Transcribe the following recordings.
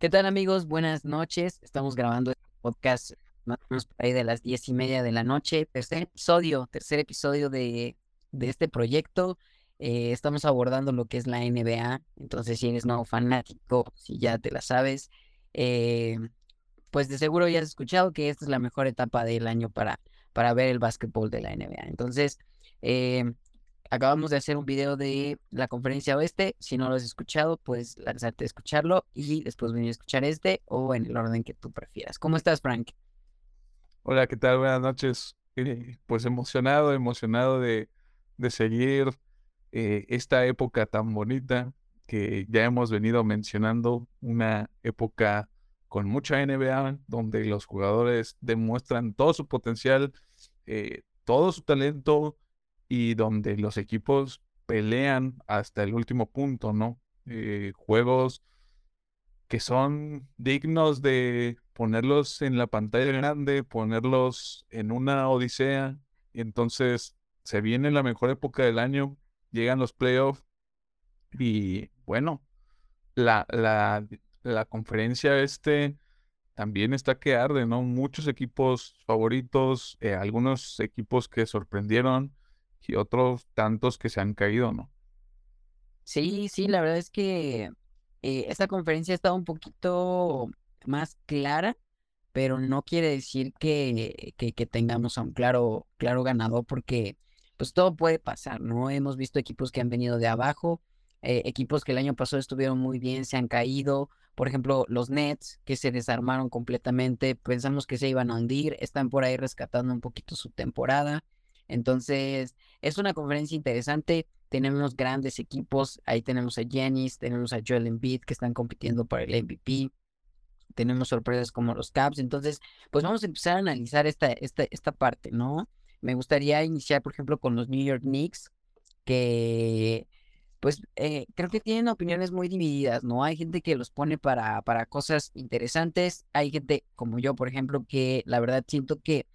¿Qué tal amigos? Buenas noches. Estamos grabando este podcast más o menos por ahí de las diez y media de la noche. Tercer episodio, tercer episodio de, de este proyecto. Eh, estamos abordando lo que es la NBA. Entonces, si eres nuevo fanático, si ya te la sabes, eh, pues de seguro ya has escuchado que esta es la mejor etapa del año para, para ver el básquetbol de la NBA. Entonces, eh, acabamos de hacer un video de la conferencia oeste. Si no lo has escuchado, puedes lanzarte a escucharlo y después venir a escuchar este o en el orden que tú prefieras. ¿Cómo estás, Frank? Hola, ¿qué tal? Buenas noches. Eh, pues emocionado, emocionado de, de seguir eh, esta época tan bonita que ya hemos venido mencionando, una época con mucha NBA, donde los jugadores demuestran todo su potencial, eh, todo su talento, y donde los equipos pelean hasta el último punto, ¿no? Eh, juegos que son dignos de ponerlos en la pantalla grande, ponerlos en una odisea. Entonces se viene la mejor época del año, llegan los playoffs y bueno, la, la, la conferencia este también está que arde, ¿no? Muchos equipos favoritos, eh, algunos equipos que sorprendieron y otros tantos que se han caído, ¿no? Sí, sí, la verdad es que eh, esta conferencia ha estado un poquito más clara, pero no quiere decir que, que, tengamos a un claro, claro ganador, porque pues todo puede pasar, ¿no? Hemos visto equipos que han venido de abajo, eh, equipos que el año pasado estuvieron muy bien, se han caído, por ejemplo, los Nets, que se desarmaron completamente, pensamos que se iban a hundir, están por ahí rescatando un poquito su temporada. Entonces, es una conferencia interesante. Tenemos grandes equipos. Ahí tenemos a Giannis, tenemos a Joel Embiid que están compitiendo por el MVP. Tenemos sorpresas como los Caps. Entonces, pues vamos a empezar a analizar esta, esta, esta parte, ¿no? Me gustaría iniciar, por ejemplo, con los New York Knicks, que pues eh, creo que tienen opiniones muy divididas, ¿no? Hay gente que los pone para, para cosas interesantes, hay gente como yo, por ejemplo, que la verdad siento que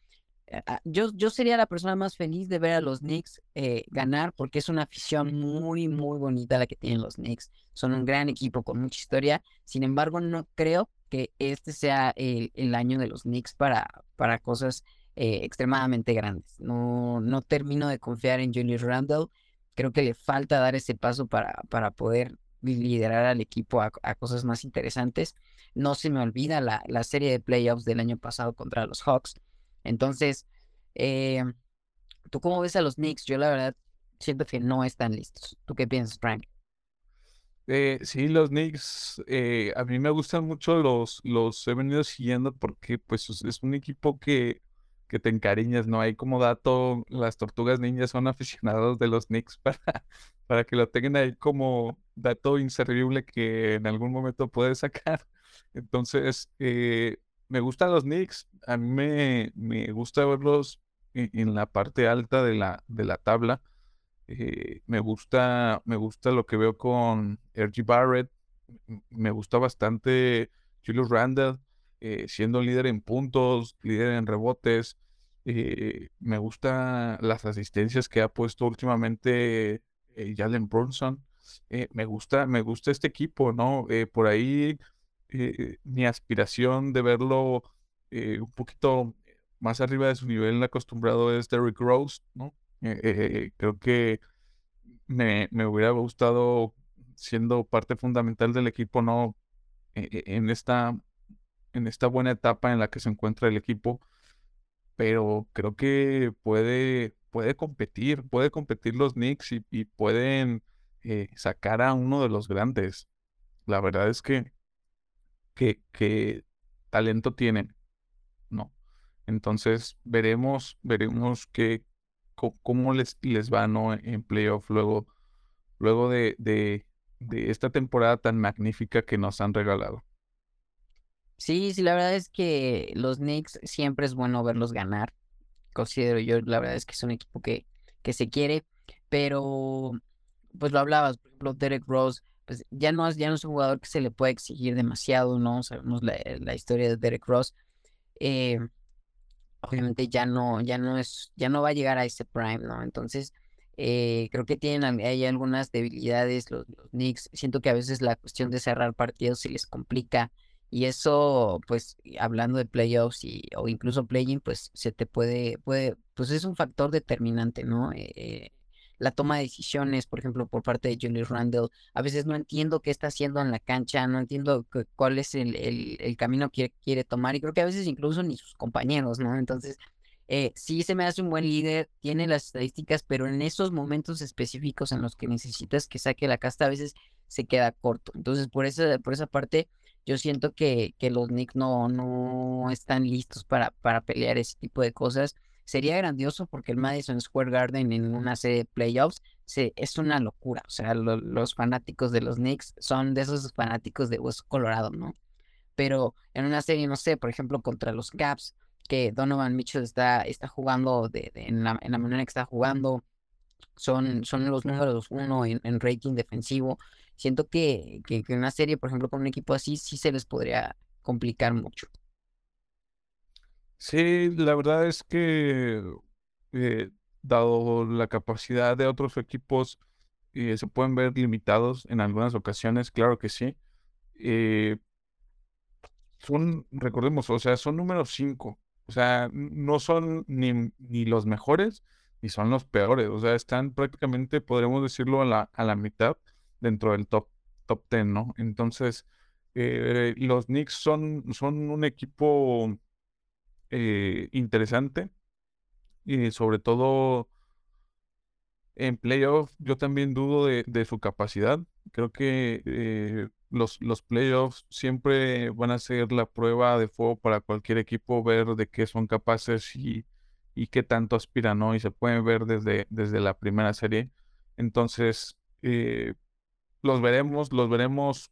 yo, yo sería la persona más feliz de ver a los Knicks eh, ganar porque es una afición muy, muy bonita la que tienen los Knicks. Son un gran equipo con mucha historia. Sin embargo, no creo que este sea el, el año de los Knicks para, para cosas eh, extremadamente grandes. No, no termino de confiar en Julius Randle. Creo que le falta dar ese paso para, para poder liderar al equipo a, a, cosas más interesantes. No se me olvida la, la serie de playoffs del año pasado contra los Hawks entonces, eh, ¿tú cómo ves a los Knicks? Yo la verdad siento que no están listos. ¿Tú qué piensas, Frank? Eh, sí, los Knicks, eh, a mí me gustan mucho los, los he venido siguiendo porque pues es un equipo que, que te encariñas, ¿no? Hay como dato, las tortugas niñas son aficionados de los Knicks para, para que lo tengan ahí como dato inservible que en algún momento puedes sacar. Entonces, eh, me gustan los Knicks. A mí me, gusta verlos en, la parte alta de la, de la tabla. Eh, me gusta, me gusta lo que veo con R.G. Barrett. Me gusta bastante Julius Randle, eh, siendo líder en puntos, líder en rebotes. Eh, me gusta las asistencias que ha puesto últimamente Jalen Brunson. me gusta, me gusta este equipo, ¿no? por ahí eh, mi aspiración de verlo eh, un poquito más arriba de su nivel acostumbrado es Derrick Rose, ¿no? Eh, creo que me, me, hubiera gustado siendo parte fundamental del equipo, ¿no? en, esta, en esta buena etapa en la que se encuentra el equipo, pero creo que puede, puede competir, puede competir los Knicks y, y pueden sacar a uno de los grandes. La verdad es que que, talento tienen, ¿no? Entonces veremos, veremos que, cómo les, les va, ¿no? En playoff luego, luego de, de, esta temporada tan magnífica que nos han regalado. Sí, sí, la verdad es que los Knicks siempre es bueno verlos ganar. Considero yo, la verdad es que es un equipo que, que se quiere, pero pues lo hablabas, por ejemplo, Derek Rose pues ya no, es, ya no es un jugador que se le puede exigir demasiado, ¿no? Sabemos la, la historia de Derek Ross. Eh, obviamente ya no, ya no es, ya no va a llegar a ese prime, ¿no? Entonces, eh, creo que tienen hay algunas debilidades los, Knicks. Siento que a veces la cuestión de cerrar partidos se les complica Y eso, pues, hablando de playoffs y, o incluso playing, pues se te puede, puede, pues es un factor determinante, ¿no? Eh, la toma de decisiones, por ejemplo, por parte de Julius Randle. A veces no entiendo qué está haciendo en la cancha, no entiendo cuál es el, el, camino que quiere tomar y creo que a veces incluso ni sus compañeros, ¿no? Entonces, eh, sí se me hace un buen líder, tiene las estadísticas, pero en esos momentos específicos en los que necesitas que saque la casta, a veces se queda corto. Entonces, por esa, por esa parte, yo siento que, que los Knicks no, no están listos para, para pelear ese tipo de cosas. Sería grandioso porque el Madison Square Garden en una serie de playoffs se, es una locura. O sea, los fanáticos de los Knicks son de esos fanáticos de Hueso Colorado, ¿no? Pero en una serie, no sé, por ejemplo, contra los Caps, que Donovan Mitchell está, está jugando de, en, la, en, la, manera que está jugando, son, son los números uno en, en rating defensivo. Siento que, que, que, en una serie, por ejemplo, con un equipo así, sí se les podría complicar mucho. Sí, la verdad es que, eh, dado la capacidad de otros equipos, eh, se pueden ver limitados en algunas ocasiones, claro que sí. Eh, son, recordemos, o sea, son números 5. O sea, no son ni, ni los mejores ni son los peores. O sea, están prácticamente, podríamos decirlo, a la, a la mitad dentro del top, top 10, ¿no? Entonces, los Knicks son, son un equipo eh, interesante. Y sobre todo en playoff, yo también dudo de, su capacidad. Creo que eh, los, los playoffs siempre van a ser la prueba de fuego para cualquier equipo, ver de qué son capaces y, y qué tanto aspiran. Y se pueden ver desde, desde la primera serie. Entonces, eh, los veremos, los veremos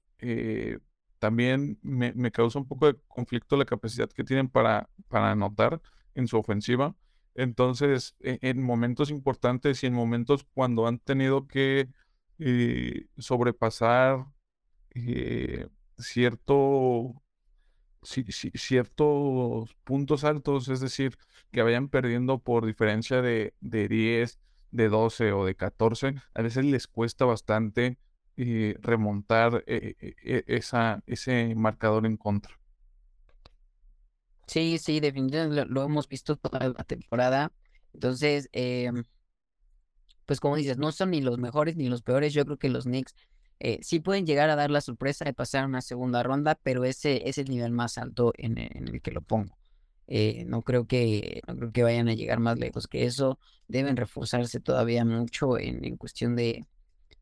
también me, causa un poco de conflicto la capacidad que tienen para, para anotar en su ofensiva. Entonces, e, en, momentos importantes y en momentos cuando han tenido que eh, sobrepasar eh, cierto, ciertos puntos altos, es decir, que vayan perdiendo por diferencia de, de 10, de 12 o de 14, a veces les cuesta bastante y remontar eh, eh, eh, esa, ese marcador en contra. Sí, sí, definitivamente lo, hemos visto toda la temporada. Entonces, em, pues como dices, no son ni los mejores ni los peores. Yo creo que los Knicks sí pueden llegar a dar la sorpresa de pasar una segunda ronda, pero ese es el nivel más alto en, el que lo pongo. no creo que no creo que vayan a llegar más lejos que eso. Deben reforzarse todavía mucho en, en cuestión de,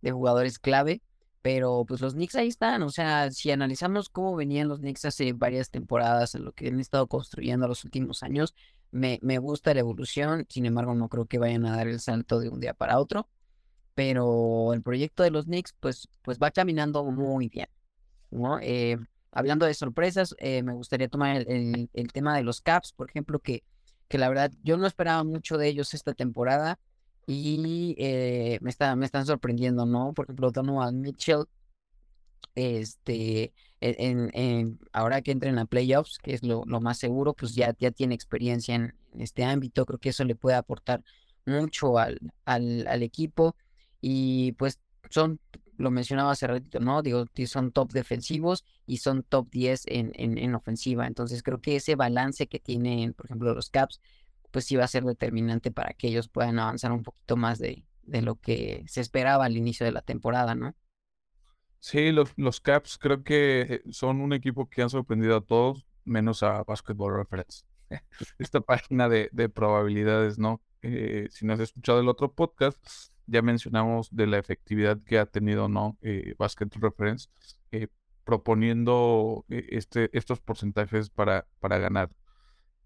de jugadores clave, pero pues los Knicks ahí están, o sea, si analizamos cómo venían los Knicks hace varias temporadas, en lo que han estado construyendo los últimos años, me, me gusta la evolución, sin embargo no creo que vayan a dar el salto de un día para otro, pero el proyecto de los Knicks pues, pues va caminando muy bien, ¿no? Eh, hablando de sorpresas, eh, me gustaría tomar el, el, tema de los Caps, por ejemplo, que, que la verdad yo no esperaba mucho de ellos esta temporada, y eh, me, está, me están sorprendiendo, ¿no? Por ejemplo, Donovan Mitchell, este, e, en, ahora que entren a playoffs, que es lo, más seguro, pues ya, ya tiene experiencia en, este ámbito, creo que eso le puede aportar mucho al, al, al equipo y pues son, lo mencionaba hace ratito, ¿no? Digo, son top defensivos y son top 10 en, en, en ofensiva, entonces creo que ese balance que tienen, por ejemplo, los Caps, pues sí va a ser determinante para que ellos puedan avanzar un poquito más de, de lo que se esperaba al inicio de la temporada, ¿no? Sí, los, los Caps creo que son un equipo que han sorprendido a todos, menos a Basketball Reference. Esta página de, de probabilidades, ¿no? Eh, si no has escuchado el otro podcast, ya mencionamos de la efectividad que ha tenido, ¿no? Eh, Basketball Reference, eh, proponiendo este, estos porcentajes para, para ganar.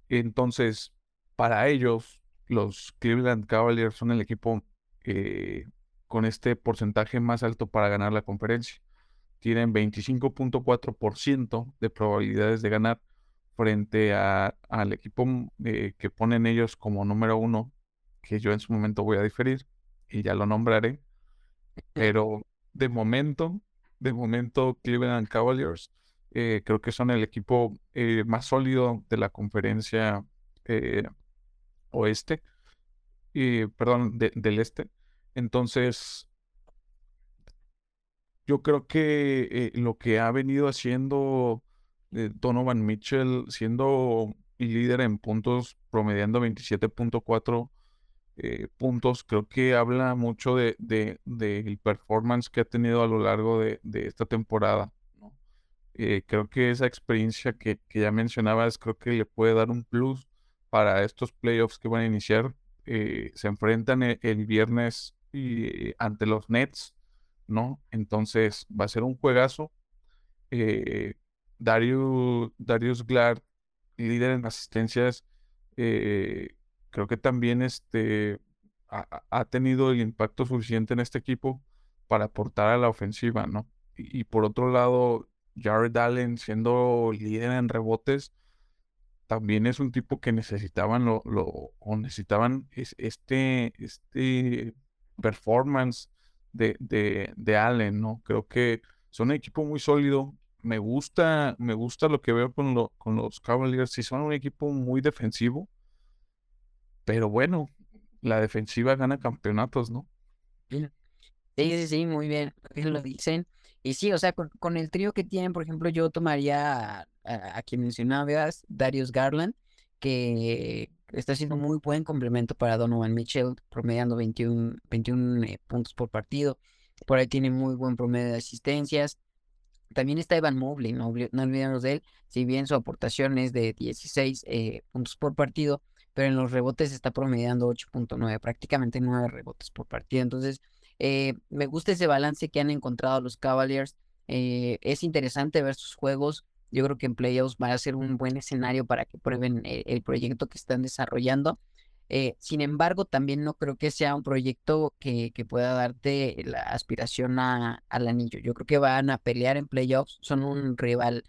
Entonces, para ellos, los Cleveland Cavaliers son el equipo eh, con este porcentaje más alto para ganar la conferencia. Tienen 25.4% de probabilidades de ganar frente al equipo eh, que ponen ellos como número uno, que yo en su momento voy a diferir y ya lo nombraré. Pero de momento, de momento, Cleveland Cavaliers eh, creo que son el equipo más sólido de la conferencia oeste, y, perdón, del este. Entonces, yo creo que eh, lo que ha venido haciendo Donovan Mitchell siendo líder en puntos, promediando 27.4 eh, puntos, creo que habla mucho de, del performance que ha tenido a lo largo de, esta temporada. Eh, creo que esa experiencia que, ya mencionabas, creo que le puede dar un plus para estos playoffs que van a iniciar. Eh, se enfrentan el, el viernes ante los Nets, ¿no? Entonces va a ser un juegazo. Darius, Darius Glad, líder en asistencias, eh, creo que también este, ha, tenido el impacto suficiente en este equipo para aportar a la ofensiva, ¿no? Y, por otro lado, Jared Allen siendo líder en rebotes, también es un tipo que necesitaban lo, lo o necesitaban este, este performance de, de, de Allen, ¿no? Creo que son un equipo muy sólido, me gusta, me gusta lo que veo con, lo, con los Cavaliers. Si son un equipo muy defensivo, pero bueno, la defensiva gana campeonatos, ¿no? Sí, sí, sí, muy bien, lo dicen. Y sí, o sea, con, el trío que tienen, por ejemplo, yo tomaría a, quien mencionabas, Darius Garland, que está siendo muy buen complemento para Donovan Mitchell, promediando 21, 21 eh, puntos por partido. Por ahí tiene muy buen promedio de asistencias. También está Evan Mobley, no, olvidemos de él, si bien su aportación es de 16 eh, puntos por partido, pero en los rebotes está promediando 8.9, prácticamente 9 rebotes por partido. Entonces, eh, me gusta ese balance que han encontrado los Cavaliers. Eh, es interesante ver sus juegos. Yo creo que en playoffs va a ser un buen escenario para que prueben el proyecto que están desarrollando. Eh, sin embargo, también no creo que sea un proyecto que, que pueda darte la aspiración a, al anillo. Yo creo que van a pelear en playoffs, son un rival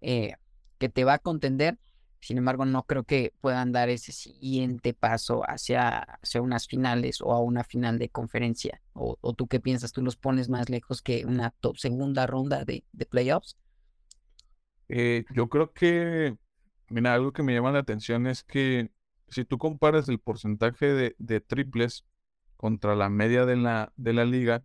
eh, que te va a contender. Sin embargo, no creo que puedan dar ese siguiente paso hacia, hacia unas finales o a una final de conferencia. O, tú qué piensas? ¿Tú los pones más lejos que una top segunda ronda de, de playoffs? Eh, yo creo que, mira, algo que me llama la atención es que si tú comparas el porcentaje de, triples contra la media de la, de la liga,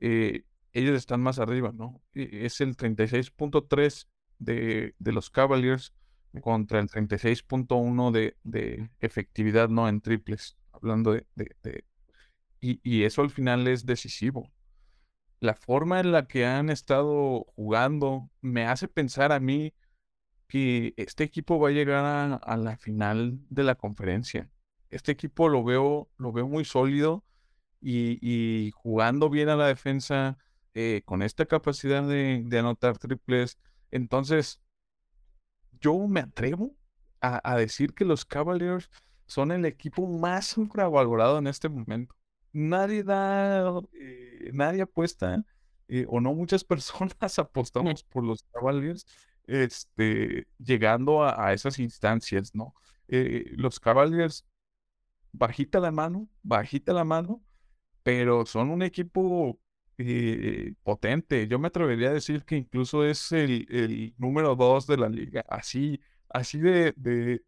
eh, ellos están más arriba, ¿no? Es el 36.3 de, de los Cavaliers contra el 36.1 de, de efectividad, ¿no? En triples, hablando de... de y, y, eso al final es decisivo. La forma en la que han estado jugando me hace pensar a mí que este equipo va a llegar a, la final de la conferencia. Este equipo lo veo, lo veo muy sólido y, jugando bien a la defensa, eh, con esta capacidad de, anotar triples. Entonces, yo me atrevo a, decir que los Cavaliers son el equipo más infravalorado en este momento. Nadie da, eh, nadie apuesta, eh, o no muchas personas apostamos por los Cavaliers este, llegando a, esas instancias, ¿no? Eh, los Cavaliers, bajita la mano, bajita la mano, pero son un equipo potente. Yo me atrevería a decir que incluso es el, número dos de la liga. Así, así de, de,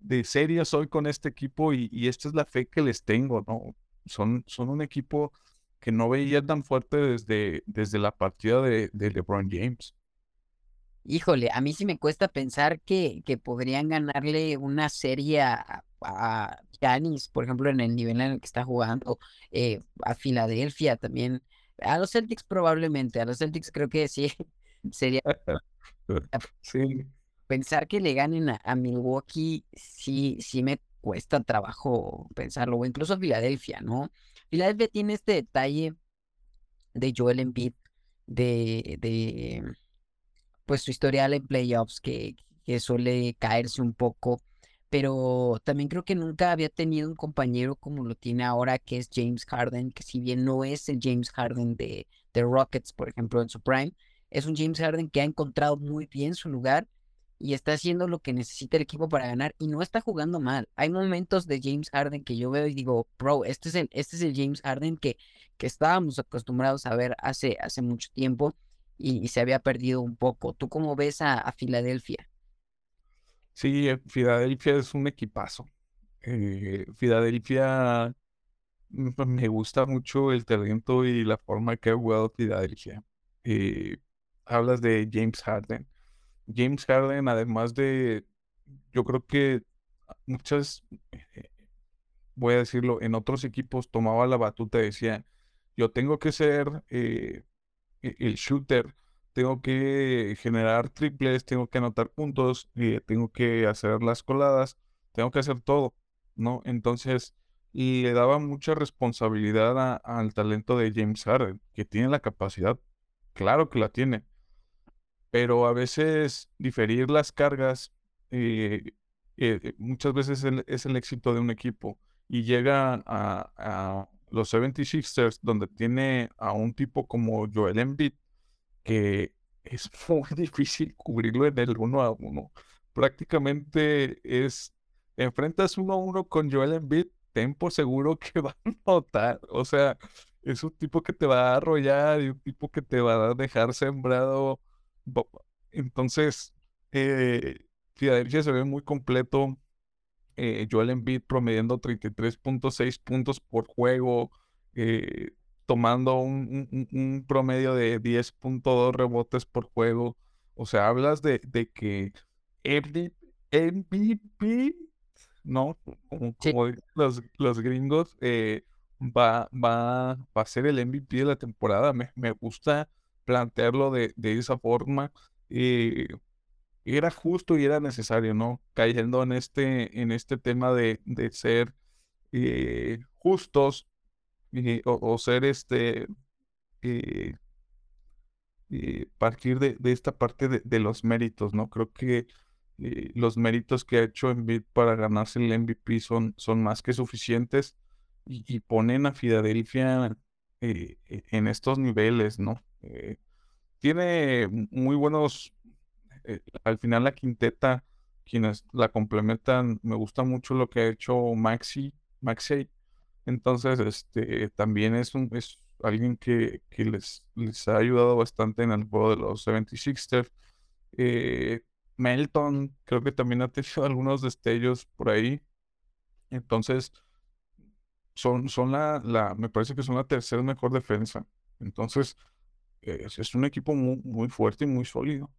de, seria soy con este equipo y, esta es la fe que les tengo, ¿no? Son, son un equipo que no veía tan fuerte desde, desde la partida de LeBron James. Híjole, a mí sí me cuesta pensar que, que podrían ganarle una serie a, a por ejemplo, en el nivel en el que está jugando, eh, a Filadelfia también, a los Celtics probablemente, a los Celtics creo que sí, sería... sí. Pensar que le ganen a, Milwaukee, sí, sí me cuesta trabajo pensarlo, o incluso a Filadelfia, ¿no? Filadelfia tiene este detalle de Joel Embiid, de, de pues su historial en playoffs que, que suele caerse un poco, pero también creo que nunca había tenido un compañero como lo tiene ahora, que es James Harden, que si bien no es el James Harden de, de Rockets, por ejemplo, en su prime, es un James Harden que ha encontrado muy bien su lugar y está haciendo lo que necesita el equipo para ganar y no está jugando mal. Hay momentos de James Harden que yo veo y digo, bro, este es el, este es el James Harden que, que estábamos acostumbrados a ver hace, hace mucho tiempo y, se había perdido un poco. ¿Tú cómo ves a, Filadelfia? Sí, eh, Filadelfia es un equipazo. Eh, Filadelfia me gusta mucho el talento y la forma que ha jugado Filadelfia. Eh, hablas de James Harden. James Harden, además de, yo creo que muchas, eh, voy a decirlo, en otros equipos tomaba la batuta y decía, yo tengo que ser e-, el shooter, tengo que generar triples, tengo que anotar puntos, eh, tengo que hacer las coladas, tengo que hacer todo, ¿no? Entonces, y le daba mucha responsabilidad al talento de James Harden, que tiene la capacidad, claro que la tiene, pero a veces diferir las cargas eh, eh, muchas veces es el éxito de un equipo y llega a, a los 76ers donde tiene a un tipo como Joel Embiid que es muy difícil cubrirlo en el uno a uno. Prácticamente es enfrentas uno a uno con Joel Embiid, ten por seguro que va a notar, o sea, es un tipo que te va a arrollar y un tipo que te va a dejar sembrado entonces, eh, se ve muy completo. Eh, Joel Embiid promediando 33.6 puntos por juego, eh, tomando un, promedio de 10.2 rebotes por juego. O sea, hablas de, que MVP, ¿no? Como, los, los, gringos, eh, va, va, va a ser el MVP de la temporada. Me, me gusta plantearlo de, esa forma. Eh, era justo y era necesario, ¿no? Cayendo en este, en este tema de, ser eh, justos eh, o, ser este, partir de, esta parte de, los méritos, ¿no? Creo que los méritos que ha hecho Embiid para ganarse el MVP son, son más que suficientes y, ponen a Filadelfia en estos niveles, ¿no? Eh, tiene muy buenos, eh, al final la quinteta, quienes la complementan, me gusta mucho lo que ha hecho Maxi, Maxi. Entonces, este, también es, un, es alguien que, les, les ha ayudado bastante en el juego de los 76ers. Eh, Melton, creo que también ha tenido algunos destellos por ahí. Entonces, son, son la, la, me parece que son la tercera mejor defensa. Entonces, es, un equipo muy, muy fuerte y muy sólido.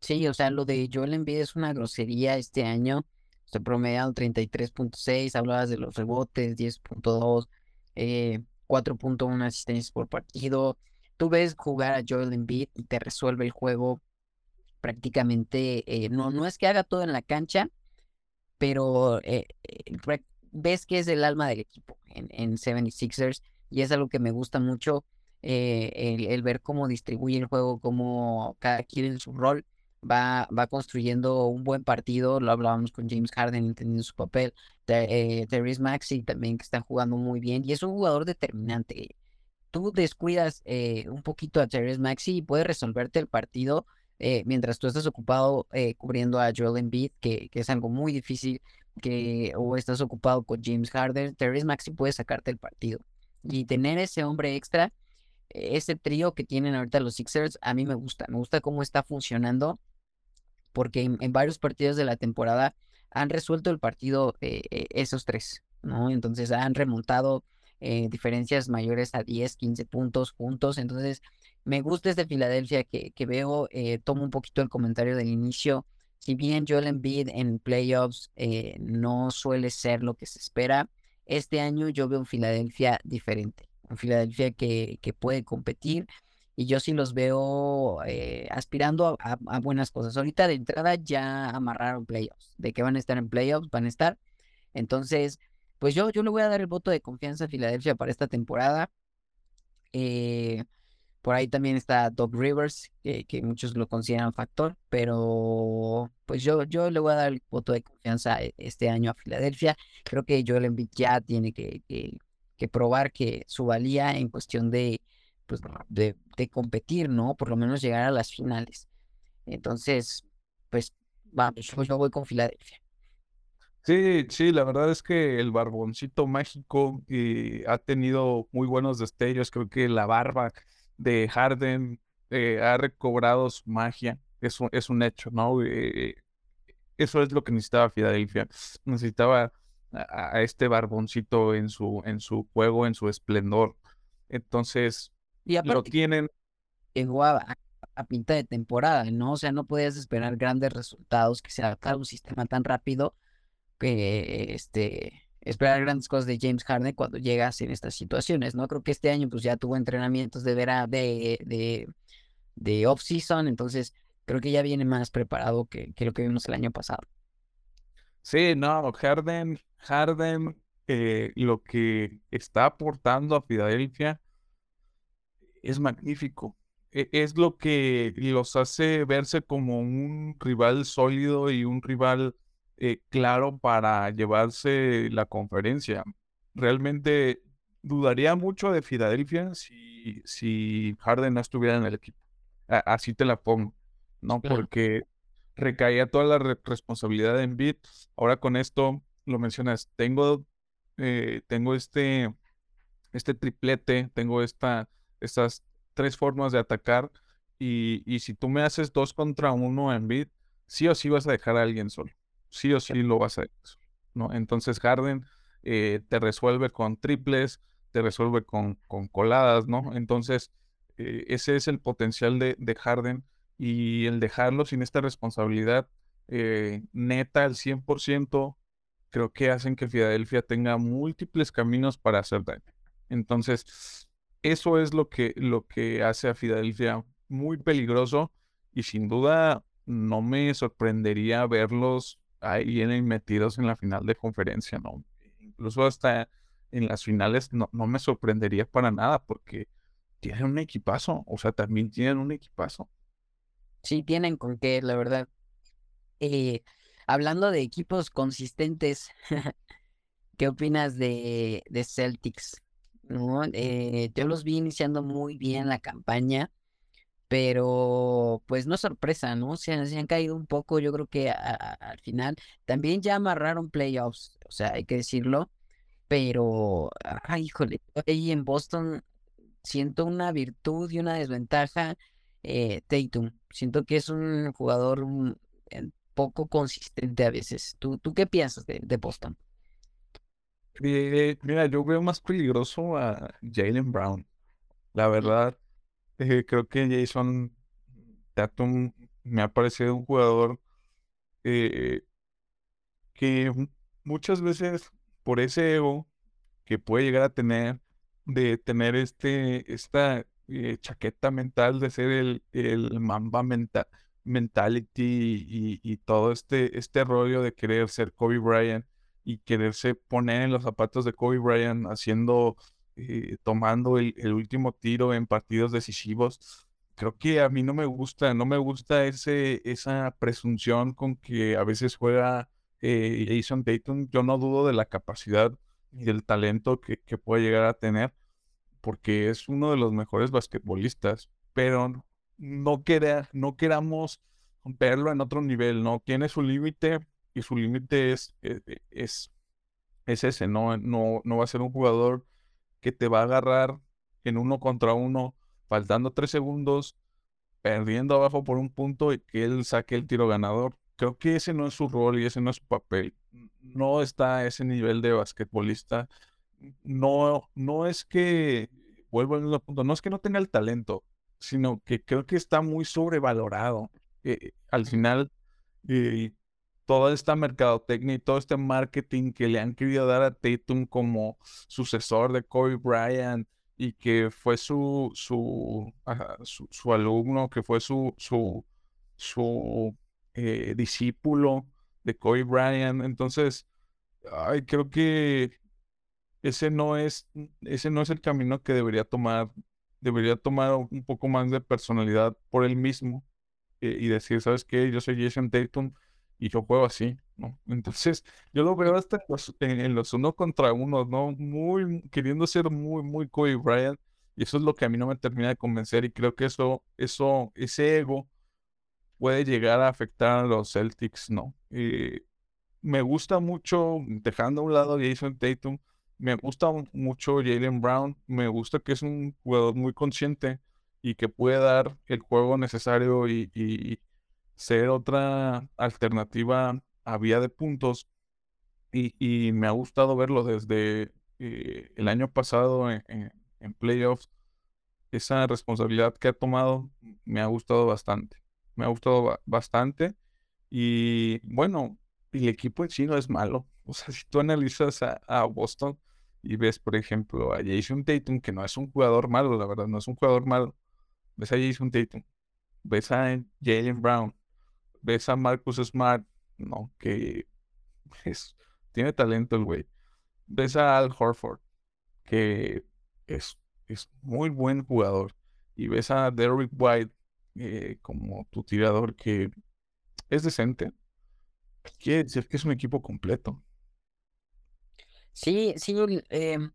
Sí, o sea, lo de Joel Embiid es una grosería este año. Se promediado 33.6, hablabas de los rebotes, 10.2, eh, 4.1 asistencias por partido. Tú ves jugar a Joel Embiid y te resuelve el juego prácticamente. Eh, no, no es que haga todo en la cancha, pero eh, eh, ves que es el alma del equipo en, en 76ers y es algo que me gusta mucho. Eh, el, ver cómo distribuye el juego, cómo cada quien en su rol va, va construyendo un buen partido. Lo hablábamos con James Harden entendiendo su papel. Eh, Terry Maxi también que está jugando muy bien y es un jugador determinante. Tú descuidas eh, un poquito a Terry Maxi y puede resolverte el partido mientras tú estás ocupado cubriendo a Joel Embiid, que, que, es algo muy difícil, que o estás ocupado con James Harden, Terry Maxi puede sacarte el partido. Y tener ese hombre extra ese trío que tienen ahorita los Sixers, a mí me gusta, me gusta cómo está funcionando, porque en, varios partidos de la temporada han resuelto el partido eh, eh, esos tres, ¿no? Entonces han remontado eh, diferencias mayores a 10, 15 puntos juntos, entonces me gusta este Filadelfia que, que veo, tomo un poquito el comentario del inicio, si bien Joel Embiid en playoffs no suele ser lo que se espera, este año yo veo un Filadelfia diferente Filadelfia que, que puede competir y yo sí los veo eh, aspirando a, buenas cosas. Ahorita de entrada ya amarraron playoffs, de que van a estar en playoffs, van a estar. Entonces, pues yo, yo le voy a dar el voto de confianza a Filadelfia para esta temporada. Eh, por ahí también está Doug Rivers, que muchos lo consideran factor, pero pues yo, yo le voy a dar el voto de confianza e, este año a Filadelfia. Creo que Joel Embiid ya tiene que que probar que su valía en cuestión de, pues, de, competir, ¿no? Por lo menos llegar a las finales. Entonces, pues vamos, yo voy con Filadelfia. Sí, sí, la verdad es que el barboncito mágico ha tenido muy buenos destellos. Creo que la barba de Harden eh, ha recobrado su magia. Eso es un hecho, ¿no? Eh, eso es lo que necesitaba Filadelfia. Necesitaba a, este barboncito en su, en su juego, en su esplendor. Entonces, y lo tienen. Llegó a, a pinta de temporada, ¿no? O sea, no podías esperar grandes resultados, que se adaptara un sistema tan rápido, que este, esperar grandes cosas de James Harden cuando llegas en estas situaciones, ¿no? Creo que este año pues ya tuvo entrenamientos de vera de, de, de off-season, entonces creo que ya viene más preparado que, que, lo que vimos el año pasado. Sí, no, Harden, Harden, eh, lo que está aportando a Filadelfia es magnífico. E, es lo que los hace verse como un rival sólido y un rival eh, claro para llevarse la conferencia. Realmente dudaría mucho de Filadelfia si, si Harden no estuviera en el equipo. así te la pongo, ¿no? Porque recaía toda la responsabilidad en Bit. Ahora con esto lo mencionas, tengo, eh, tengo este, este triplete, tengo esta, estas tres formas de atacar y, y, si tú me haces dos contra uno en Bit, sí o sí vas a dejar a alguien solo. Sí o sí lo vas a dejar solo, ¿no? Entonces Harden eh, te resuelve con triples, te resuelve con, con coladas, ¿no? Entonces, eh, ese es el potencial de, de Harden y el dejarlo sin esta responsabilidad eh, neta al 100%, creo que hacen que Filadelfia tenga múltiples caminos para hacer daño. Entonces, eso es lo que, lo que hace a Filadelfia muy peligroso y sin duda no me sorprendería verlos ahí metidos en la final de conferencia, ¿no? Incluso hasta en las finales no, no me sorprendería para nada porque tienen un equipazo, o sea, también tienen un equipazo. Sí, tienen con qué, la verdad. Eh, hablando de equipos consistentes, ¿qué opinas de, de Celtics? ¿No? Eh, yo los vi iniciando muy bien la campaña, pero pues no es sorpresa, ¿no? Se, han caído un poco, yo creo que al final también ya amarraron playoffs, o sea, hay que decirlo, pero, ay, híjole, ahí en Boston siento una virtud y una desventaja eh, Tatum. Siento que es un jugador poco consistente a veces. ¿Tú, tú qué piensas de, Boston? Eh, mira, yo veo más peligroso a Jalen Brown. La verdad, eh, creo que Jason Tatum me ha parecido un jugador que muchas veces por ese ego que puede llegar a tener, de tener este, esta eh, chaqueta mental de ser el, el Mamba mental, mentality y, todo este, este rollo de querer ser Kobe Bryant y quererse poner en los zapatos de Kobe Bryant haciendo, eh, tomando el, último tiro en partidos decisivos. Creo que a mí no me gusta, no me gusta ese, esa presunción con que a veces juega eh, Jason Dayton. Yo no dudo de la capacidad y del talento que, que puede llegar a tener porque es uno de los mejores basquetbolistas, pero no, no queramos verlo en otro nivel, ¿no? Tiene su límite y su límite es, e, e, es, es, ese, ¿no? ¿no? No va a ser un jugador que te va a agarrar en uno contra uno, faltando tres segundos, perdiendo abajo por un punto y que él saque el tiro ganador. Creo que ese no es su rol y ese no es su papel. No está a ese nivel de basquetbolista no, no es que, vuelvo al mismo punto, no es que no tenga el talento, sino que creo que está muy sobrevalorado. Eh, al final, eh, toda esta mercadotecnia y todo este marketing que le han querido dar a Tatum como sucesor de Kobe Bryant y que fue su, su, su, alumno, que fue su, su, su eh, discípulo de Kobe Bryant. Entonces, ay, creo que ese no es, ese no es el camino que debería tomar, debería tomar un poco más de personalidad por él mismo eh, y decir, ¿sabes qué? Yo soy Jason Tatum y yo juego así, ¿no? Entonces, yo lo veo hasta en los, uno contra uno, ¿no? Muy, queriendo ser muy, muy Kobe Bryant, y eso es lo que a mí no me termina de convencer, y creo que eso, eso, ese ego puede llegar a afectar a los Celtics, ¿no? Eh, me gusta mucho, dejando a un lado Jason Tatum, me gusta mucho Jalen Brown, me gusta que es un jugador muy consciente y que puede dar el juego necesario y, ser otra alternativa a vía de puntos. Y, me ha gustado verlo desde eh, el año pasado en, playoffs. esa responsabilidad que ha tomado me ha gustado bastante. Me ha gustado bastante. Y bueno, el equipo en sí no es malo. O sea, si tú analizas a, Boston y ves, por ejemplo, a Jason Tatum, que no es un jugador malo, la verdad, no es un jugador malo. Ves a Jason Tatum, ves a Jalen Brown, ves a Marcus Smart, no, que es, tiene talento el güey. Ves a Al Horford, que es, es muy buen jugador. Y ves a Derrick White eh, como tu tirador que es decente. Quiere decir que es un equipo completo. Sí, sí, em,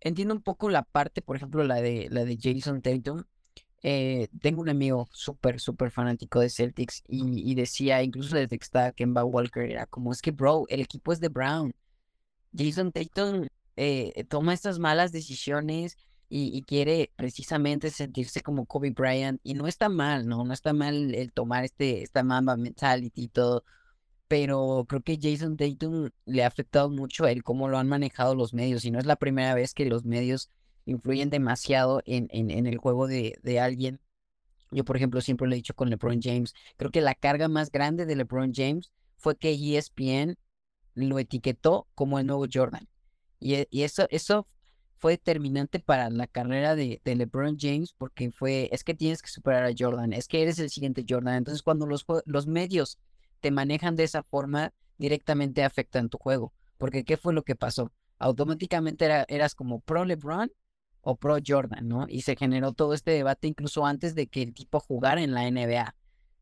entiendo un poco la parte, por ejemplo, la de la de Jason Tatum. Eh, tengo un amigo súper, súper fanático de Celtics y, decía, incluso desde que estaba Kemba Walker, era como, es que, bro, el equipo es de Brown. Jason Tatum eh, toma estas malas decisiones y, quiere precisamente sentirse como Kobe Bryant y no está mal, ¿no? No está mal el tomar este, esta mamba mentality y todo, pero creo que Jason Tatum le ha afectado mucho él cómo lo han manejado los medios y no es la primera vez que los medios influyen demasiado en, en, el juego de, de alguien. Yo, por ejemplo, siempre lo he dicho con LeBron James. Creo que la carga más grande de LeBron James fue que ESPN lo etiquetó como el nuevo Jordan. Y, y eso, eso fue determinante para la carrera de, de, LeBron James porque fue, es que tienes que superar a Jordan, es que eres el siguiente Jordan. Entonces, cuando los, los medios te manejan de esa forma, directamente afectan tu juego. Porque, ¿qué fue lo que pasó? Automáticamente era, eras como pro LeBron o pro Jordan, ¿no? Y se generó todo este debate incluso antes de que el tipo jugara en la NBA.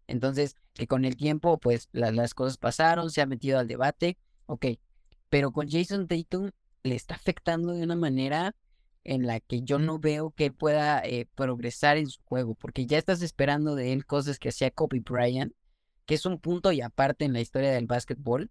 Entonces, que con el tiempo, pues las cosas pasaron, se ha metido al debate, ok. Pero con Jason Tatum le está afectando de una manera en la que yo no veo que él pueda eh, progresar en su juego, porque ya estás esperando de él cosas que hacía Kobe Bryant, que es un punto y aparte en la historia del básquetbol,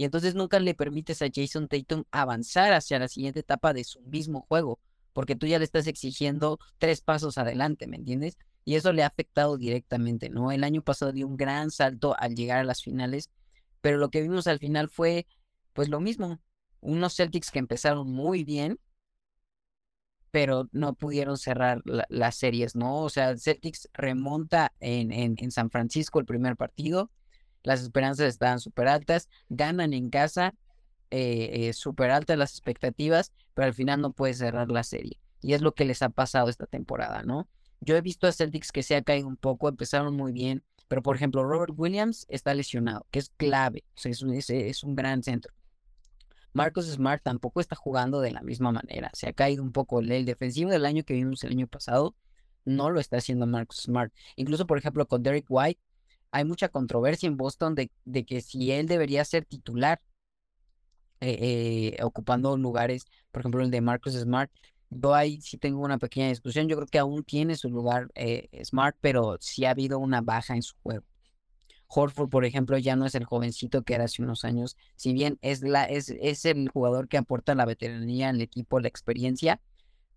y entonces nunca le permites a Jason Tatum avanzar hacia la siguiente etapa de su mismo juego, porque tú ya le estás exigiendo tres pasos adelante, ¿me entiendes? Y eso le ha afectado directamente, ¿no? El año pasado dio un gran salto al llegar a las finales, pero lo que vimos al final fue, pues lo mismo, unos Celtics que empezaron muy bien, pero no pudieron cerrar las series, ¿no? O sea, Celtics remonta en, en, en San Francisco el primer partido, las esperanzas estaban súper altas, ganan en casa, eh, eh, súper altas las expectativas, pero al final no puede cerrar la serie. Y es lo que les ha pasado esta temporada, ¿no? Yo he visto a Celtics que se ha caído un poco, empezaron muy bien, pero por ejemplo, Robert Williams está lesionado, que es clave, o sea, es, un, es, un gran centro. Marcus Smart tampoco está jugando de la misma manera, se ha caído un poco. El defensivo del año que vimos el año pasado no lo está haciendo Marcus Smart. Incluso, por ejemplo, con Derek White, hay mucha controversia en Boston de, que si él debería ser titular, eh, eh, ocupando lugares, por ejemplo, el de Marcus Smart. Yo ahí sí tengo una pequeña discusión. Yo creo que aún tiene su lugar eh, Smart, pero sí ha habido una baja en su juego. Horford, por ejemplo, ya no es el jovencito que era hace unos años. Si bien es, la, es, es el jugador que aporta la veteranía al equipo, la experiencia,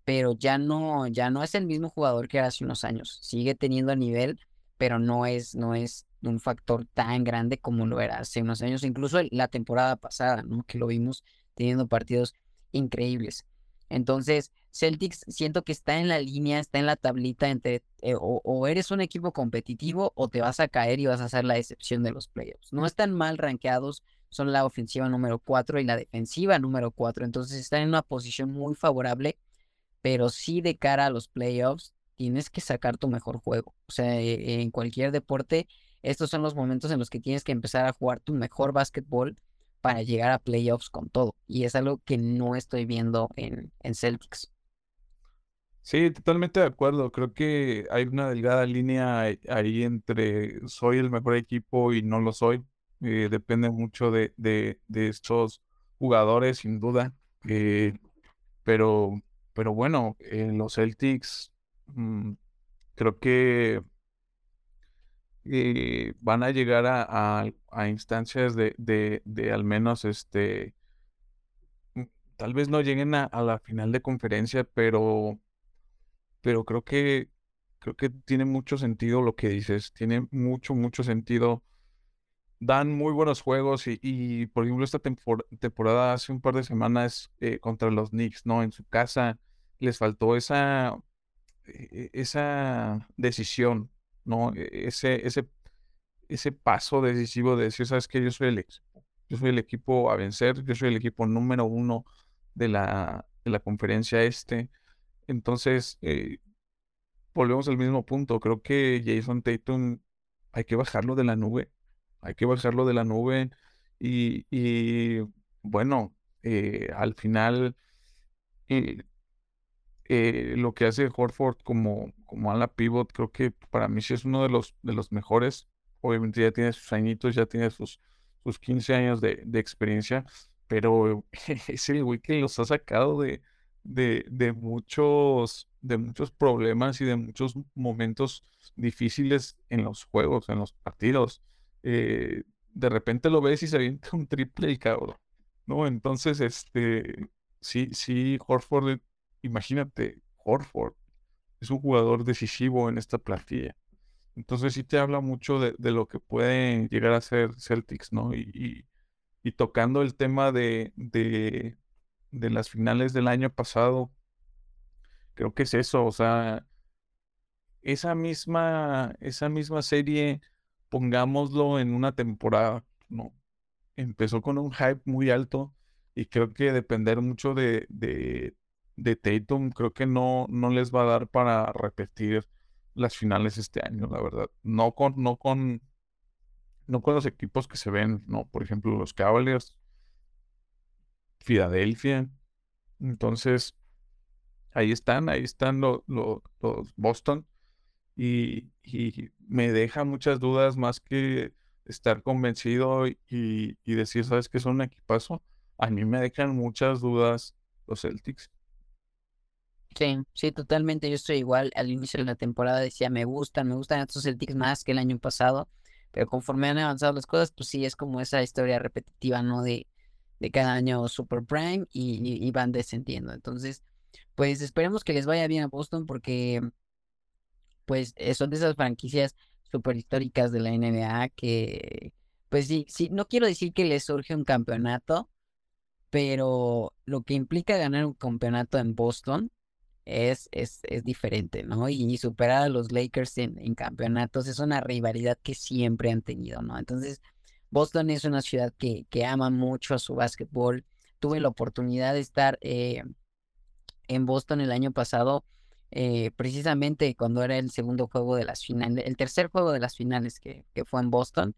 pero ya no, ya no es el mismo jugador que era hace unos años. Sigue teniendo nivel, pero no es, no es un factor tan grande como lo era hace unos años, incluso la temporada pasada, ¿no? Que lo vimos teniendo partidos increíbles. Entonces, Celtics siento que está en la línea, está en la tablita entre eh, o, eres un equipo competitivo o te vas a caer y vas a ser la excepción de los playoffs. No están mal rankeados, son la ofensiva número 4 y la defensiva número 4, entonces están en una posición muy favorable, pero sí de cara a los playoffs tienes que sacar tu mejor juego. O sea, e, en cualquier deporte, estos son los momentos en los que tienes que empezar a jugar tu mejor básquetbol para llegar a playoffs con todo. Y es algo que no estoy viendo en, en Celtics. Sí, totalmente de acuerdo. Creo que hay una delgada línea ahí entre soy el mejor equipo y no lo soy. Eh, depende mucho de, de, estos jugadores, sin duda. Eh, pero, pero bueno, en los Celtics Mm, creo que eh, van a llegar a, instancias de, de, al menos este, mm, tal vez no lleguen a, la final de conferencia, pero, pero creo que creo que tiene mucho sentido lo que dices, tiene mucho, mucho sentido. Dan muy buenos juegos y, por ejemplo, esta temporada hace un par de semanas eh, contra los Knicks, ¿no? En su casa les faltó esa esa decisión, ¿no? E, ese, ese, ese paso decisivo de decir, sabes que yo soy el equipo, yo soy el equipo a vencer, yo soy el equipo número uno de la, de la conferencia este. Entonces, eh, volvemos al mismo punto. Creo que Jason Tatum hay que bajarlo de la nube. Hay que bajarlo de la nube. Y, y bueno, eh, al final eh, eh, lo que hace Horford como, como ala pivot, creo que para mí sí es uno de los, de los mejores. Obviamente ya tiene sus añitos, ya tiene sus, sus 15 años de, de experiencia, pero es el güey que los ha sacado de, de, de, muchos, de muchos problemas y de muchos momentos difíciles en los juegos, en los partidos. Eh, de repente lo ves y se avienta un triple y cabrón, ¿no? Entonces, este, sí, sí, Horford, imagínate, Horford es un jugador decisivo en esta plantilla. Entonces sí te habla mucho de, lo que pueden llegar a ser Celtics, ¿no? Y, y, tocando el tema de, de, de las finales del año pasado, creo que es eso, o sea, esa misma, esa misma serie, pongámoslo en una temporada, ¿no? Empezó con un hype muy alto y creo que depender mucho de, de, de Tatum, creo que no, no les va a dar para repetir las finales este año, la verdad. No con, no con, no con los equipos que se ven, ¿no? Por ejemplo, los Cavaliers, Filadelfia. Entonces, ahí están, ahí están los, Boston. Y, me deja muchas dudas más que estar convencido y, decir, ¿sabes qué son un equipazo? A mí me dejan muchas dudas los Celtics. Sí, sí, totalmente. Yo estoy igual. Al inicio de la temporada decía, me gustan, me gustan estos Celtics más que el año pasado. Pero conforme han avanzado las cosas, pues sí, es como esa historia repetitiva, ¿no? De, de cada año Super Prime y, van descendiendo. Entonces, pues esperemos que les vaya bien a Boston porque pues eh, son de esas franquicias super históricas de la NBA que, pues sí, sí, no quiero decir que les surge un campeonato, pero lo que implica ganar un campeonato en Boston es, es, es diferente, ¿no? Y, superar a los Lakers en, en campeonatos es una rivalidad que siempre han tenido, ¿no? Entonces, Boston es una ciudad que, que ama mucho a su básquetbol. Tuve la oportunidad de estar eh, en Boston el año pasado, eh, precisamente cuando era el segundo juego de las finales, el tercer juego de las finales que, que fue en Boston.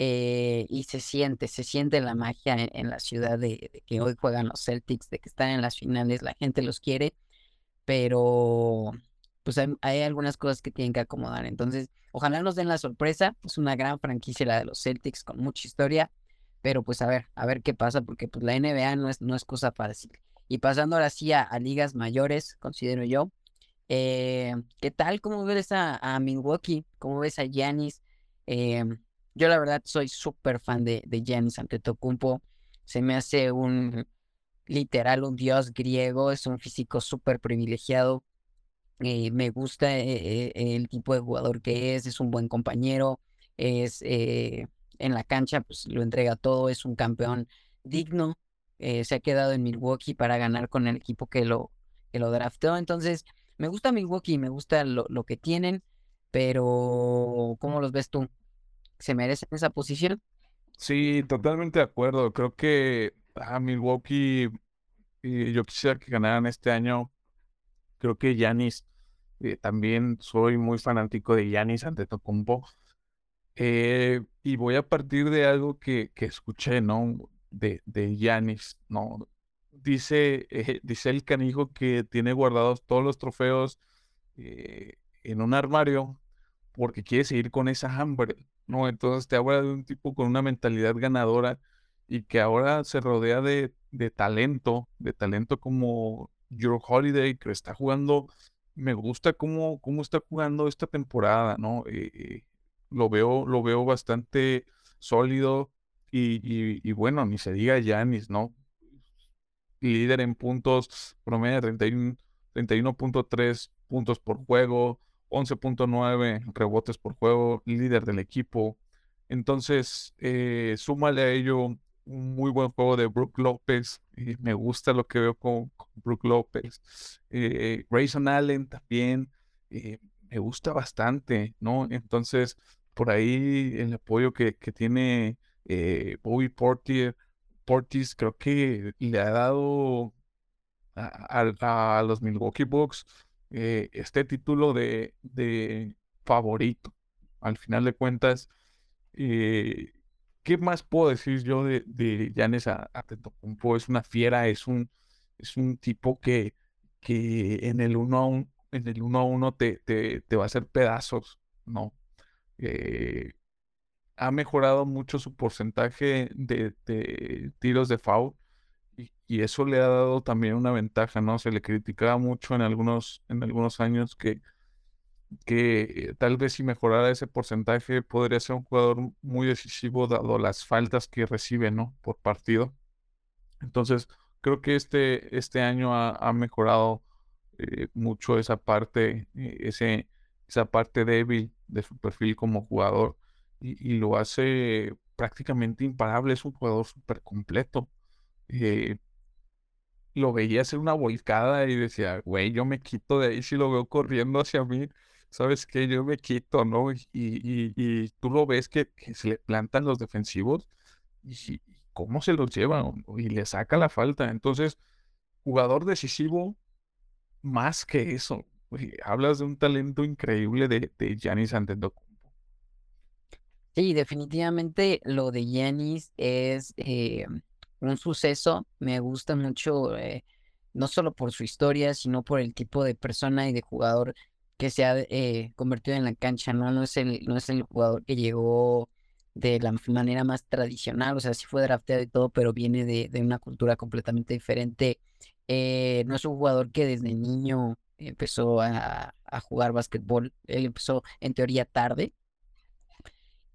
Eh, y se siente, se siente la magia en, la ciudad de, de, que hoy juegan los Celtics, de que están en las finales, la gente los quiere, pero pues hay, algunas cosas que tienen que acomodar. Entonces, ojalá nos den la sorpresa. Es una gran franquicia la de los Celtics con mucha historia. Pero pues a ver, a ver qué pasa, porque pues la NBA no es, no es cosa fácil. Y pasando ahora sí a, ligas mayores, considero yo. Eh, ¿Qué tal? ¿Cómo ves a, Milwaukee? ¿Cómo ves a Giannis? Eh, yo la verdad soy súper fan de, de Giannis Antetokounmpo. Se me hace un literal un dios griego. Es un físico súper privilegiado. Eh, me gusta eh, eh, el tipo de jugador que es, es un buen compañero, es en la cancha, pues lo entrega todo, es un campeón digno, se ha quedado en Milwaukee para ganar con el equipo que lo, que lo drafteó. Entonces, me gusta Milwaukee, me gusta lo, lo que tienen, pero ¿cómo los ves tú? ¿Se merecen esa posición? Sí, totalmente de acuerdo. Creo que a ah, Milwaukee, y yo quisiera que ganaran este año Creo que Yanis, eh, también soy muy fanático de Yanis Antetokounmpo. Eh, y voy a partir de algo que, que escuché, ¿no? De, de ¿no? Dice, eh, dice el canijo que tiene guardados todos los trofeos en un armario porque quiere seguir con esa hambre, ¿no? Entonces te habla de un tipo con una mentalidad ganadora y que ahora se rodea de, de talento, de talento como Your Holiday, que está jugando, me gusta cómo, cómo está jugando esta temporada, ¿no? Eh, eh, lo, veo, lo veo bastante sólido y, bueno, ni se diga Yanis, ¿no? Líder en puntos, promedio de 31.3 puntos por juego, 11.9 rebotes por juego, líder del equipo. Entonces, eh, súmale a ello un muy buen juego de Brook López. y me gusta lo que veo con, Brook López. Eh, Grayson Allen también. eh, me gusta bastante, ¿no? Entonces, por ahí el apoyo que, que tiene eh, Bobby Portier, Portis, creo que le ha dado a, los Milwaukee Bucks eh, este título de, de, favorito. Al final de cuentas, eh, ¿qué más puedo decir yo de, de Giannis Antetokounmpo? Es una fiera, es un, es un tipo que, que en el uno a uno, en el uno a uno te, te, te va a hacer pedazos, ¿no? Eh, ha mejorado mucho su porcentaje de, de tiros de foul y, eso le ha dado también una ventaja, ¿no? Se le criticaba mucho en algunos, en algunos años que, que tal vez si mejorara ese porcentaje podría ser un jugador muy decisivo dado las faltas que recibe, ¿no? Por partido. Entonces, creo que este, este año ha, mejorado eh, mucho esa parte, eh, ese, esa parte débil de su perfil como jugador y, lo hace prácticamente imparable. Es un jugador súper completo. Eh, lo veía hacer una volcada y decía, güey, yo me quito de ahí si lo veo corriendo hacia mí. ¿Sabes qué? Yo me quito, ¿no? Y, y, tú lo ves que, se le plantan los defensivos y, cómo se los lleva y le saca la falta. Entonces, jugador decisivo, más que eso. hablas de un talento increíble de, de Giannis Antetokounmpo. Sí, definitivamente lo de Yanis es eh, un suceso. Me gusta mucho, eh, no solo por su historia, sino por el tipo de persona y de jugador que se ha eh, convertido en la cancha, ¿no? No es el, no es el jugador que llegó de la manera más tradicional, o sea, sí fue drafteado y todo, pero viene de, de una cultura completamente diferente. no es un jugador que desde niño empezó a, a jugar básquetbol, él empezó en teoría tarde,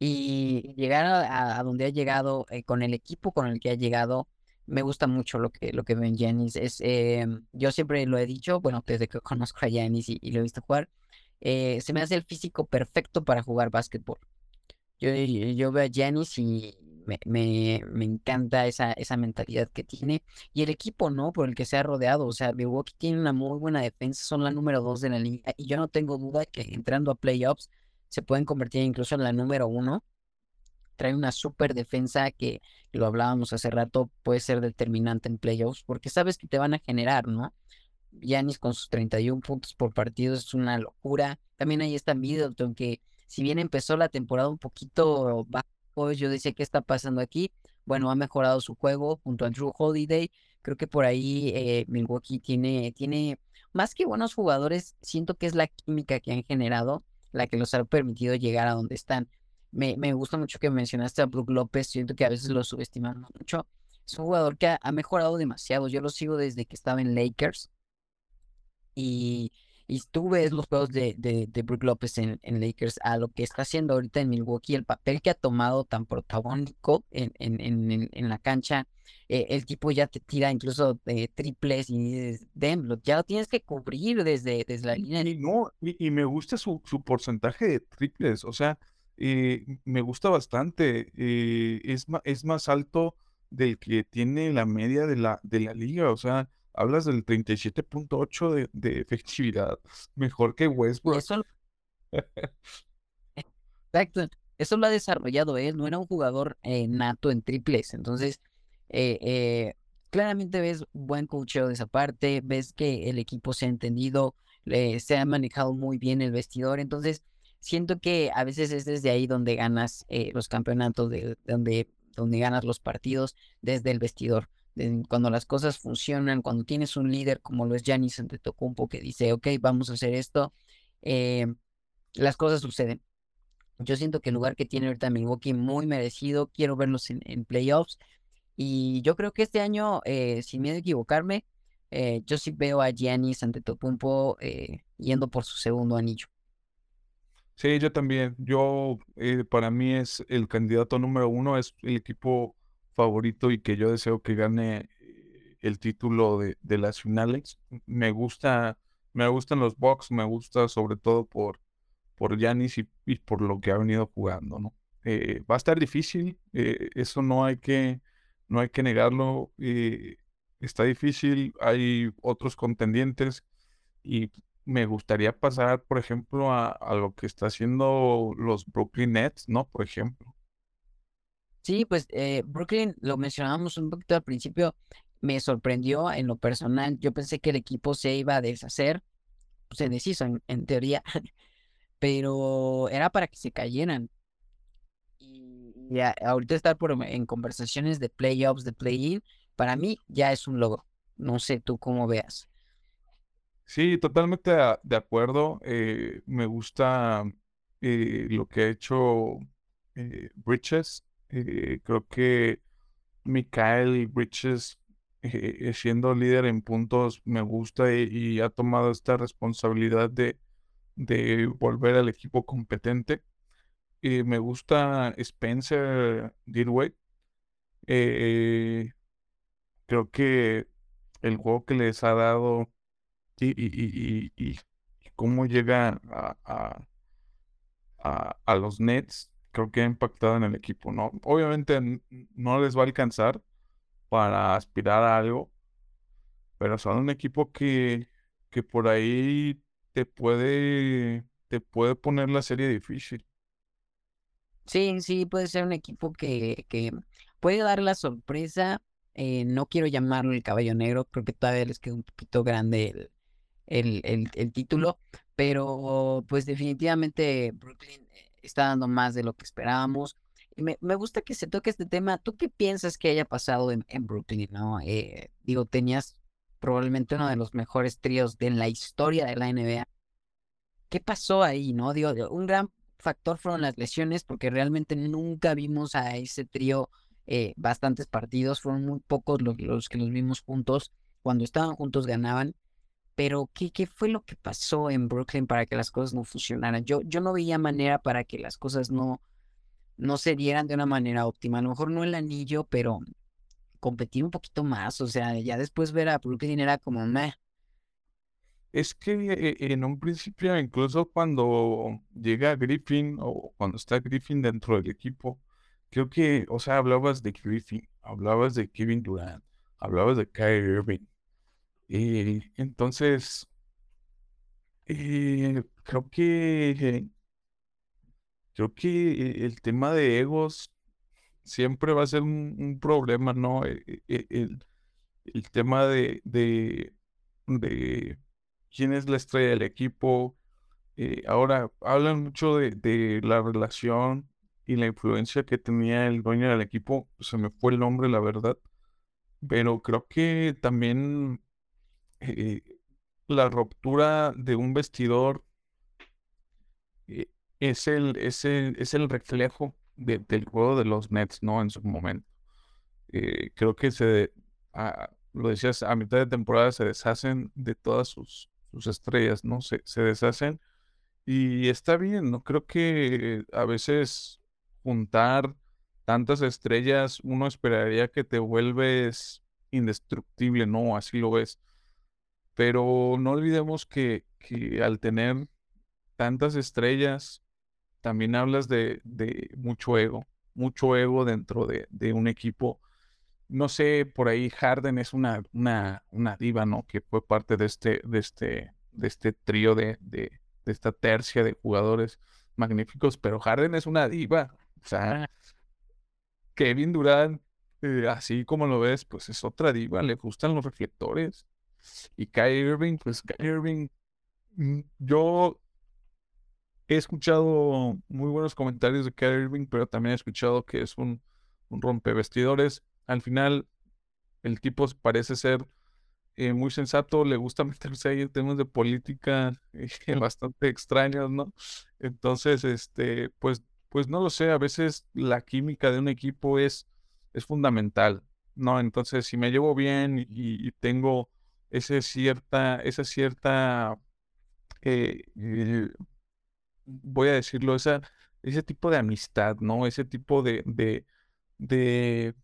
y llegar a, donde ha llegado eh, con el equipo con el que ha llegado, me gusta mucho lo que, lo que ven Janis. Es, em, yo siempre lo he dicho, bueno, desde que conozco a Janis y, lo he visto jugar, eh, se me hace el físico perfecto para jugar básquetbol. Yo, yo veo a Janis y me, me, me, encanta esa, esa mentalidad que tiene. Y el equipo, ¿no? Por el que se ha rodeado. O sea, Milwaukee tiene una muy buena defensa, son la número dos de la liga. Y yo no tengo duda que entrando a playoffs se pueden convertir incluso en la número uno. Trae una super defensa que, lo hablábamos hace rato, puede ser determinante en playoffs, porque sabes que te van a generar, ¿no? Yanis con sus 31 puntos por partido es una locura. También ahí está Middleton, que si bien empezó la temporada un poquito bajo, yo decía, ¿qué está pasando aquí? Bueno, ha mejorado su juego junto a Drew Holiday. Creo que por ahí eh, Milwaukee tiene, tiene más que buenos jugadores, siento que es la química que han generado la que los ha permitido llegar a donde están. Me, me gusta mucho que mencionaste a Brook López, siento que a veces lo subestimamos mucho. Es un jugador que ha, mejorado demasiado. Yo lo sigo desde que estaba en Lakers. Y, y tú ves los juegos de, de, Brook López en, en, Lakers a lo que está haciendo ahorita en Milwaukee, el papel que ha tomado tan protagónico en, en, en, en la cancha. Eh, el tipo ya te tira incluso triples y dices, ya lo tienes que cubrir desde, desde la línea. Y, no, y, me gusta su, su, porcentaje de triples, o sea, eh, me gusta bastante. es, es más alto del que tiene la media de la, de la liga, o sea, hablas del 37.8 de, de efectividad, mejor que Westbrook. Eso... Exacto, eso lo ha desarrollado él, no era un jugador nato en triples, entonces eh, eh, claramente ves buen coacheo de esa parte, ves que el equipo se ha entendido, se ha manejado muy bien el vestidor, entonces siento que a veces es desde ahí donde ganas eh, los campeonatos, de, donde, donde ganas los partidos, desde el vestidor. cuando las cosas funcionan, cuando tienes un líder como lo es Giannis Antetokounmpo que dice, ok, vamos a hacer esto, las cosas suceden. Yo siento que el lugar que tiene ahorita Milwaukee muy merecido, quiero verlos en, en playoffs. Y yo creo que este año, eh, sin miedo a equivocarme, eh, yo sí veo a Giannis Antetokounmpo eh, yendo por su segundo anillo. Sí, yo también. Yo, eh, para mí es el candidato número uno, es el equipo favorito y que yo deseo que gane el título de, de las finales. Me gusta, me gustan los Bucks, me gusta sobre todo por, por Giannis y, por lo que ha venido jugando, ¿no? va a estar difícil, eso no hay que no hay que negarlo. está difícil, hay otros contendientes y me gustaría pasar, por ejemplo, a, a lo que está haciendo los Brooklyn Nets, ¿no? Por ejemplo. Sí, pues eh, Brooklyn, lo mencionábamos un poquito al principio, me sorprendió en lo personal. Yo pensé que el equipo se iba a deshacer, se deshizo en, teoría, pero era para que se cayeran. Y, ahorita estar por, en conversaciones de playoffs, de play-in, para mí ya es un logro. No sé tú cómo veas. Sí, totalmente de, acuerdo. eh, me gusta eh, lo que ha hecho eh, Bridges. creo que Mikael Bridges, eh, siendo líder en puntos, me gusta y, ha tomado esta responsabilidad de, de volver al equipo competente. Eh, me gusta Spencer eh, creo que el juego que les ha dado y, y, y, y, y- cómo llega a, a, a, los Nets, creo que ha impactado en el equipo, ¿no? Obviamente no les va a alcanzar para aspirar a algo, pero son un equipo que, que por ahí te puede, te puede poner la serie difícil. Sí, sí, puede ser un equipo que, que puede dar la sorpresa. eh, no quiero llamarlo el caballo negro, creo que todavía les queda un poquito grande el, el, el, el título, pero pues definitivamente Brooklyn eh, está dando más de lo que esperábamos. Me, me gusta que se toque este tema. ¿Tú qué piensas que haya pasado en, en Brooklyn, no? Eh, digo, tenías probablemente uno de los mejores tríos de la historia de la NBA. ¿Qué pasó ahí, no? Digo, un gran factor fueron las lesiones, porque realmente nunca vimos a ese trío eh, bastantes partidos, fueron muy pocos los, los que los vimos juntos. Cuando estaban juntos ganaban. Pero, ¿qué, qué fue lo que pasó en Brooklyn para que las cosas no funcionaran? Yo, yo no veía manera para que las cosas no, no se dieran de una manera óptima. A lo mejor no el anillo, pero competir un poquito más. O sea, ya después ver a Brooklyn era como, meh. Es que eh, en un principio, incluso cuando llega Griffin o cuando está Griffin dentro del equipo, creo que, o sea, hablabas de Griffin, hablabas de Kevin Durant, hablabas de Kyrie Irving. Y entonces, eh, creo que, creo que eh, el tema de egos siempre va a ser un, problema, ¿no? Eh, eh, eh, El, el tema de, de, de quién es la estrella del equipo. Eh, ahora hablan mucho de, de la relación y la influencia que tenía el dueño del equipo. Se me fue el nombre, la verdad. Pero creo que también eh, la ruptura de un vestidor eh, es el, es el, es el reflejo de- del juego de los Nets, ¿no? En su momento. Eh, creo que se, ah, lo decías, a mitad de temporada se deshacen de todas sus, sus estrellas, ¿no? Se, se deshacen y está bien, ¿no? Creo que a veces juntar tantas estrellas, uno esperaría que te vuelves indestructible, ¿no? Así lo ves. Pero no olvidemos que, que al tener tantas estrellas, también hablas de, de mucho ego, mucho ego dentro de, de un equipo. No sé, por ahí Harden es una, una, una diva, ¿no? Que fue parte de este, de este, de este trío de, de, de esta tercia de jugadores magníficos, pero Harden es una diva. O sea, Kevin Durant, eh, así como lo ves, pues es otra diva, le gustan los reflectores. Y Kyrie Irving, pues Kyrie Irving, mm, yo he escuchado muy buenos comentarios de Kyrie Irving, pero también he escuchado que es un, un rompevestidores. Al final, el tipo parece ser eh, muy sensato, le gusta meterse ahí en temas de política eh, bastante extraños, ¿no? Entonces, este, pues, pues no lo sé, a veces la química de un equipo es, es fundamental, ¿no? Entonces, si me llevo bien y, y tengo ese cierta, esa cierta, eh, eh, voy a decirlo, ese tipo de amistad, ¿no? Ese tipo de, de, de,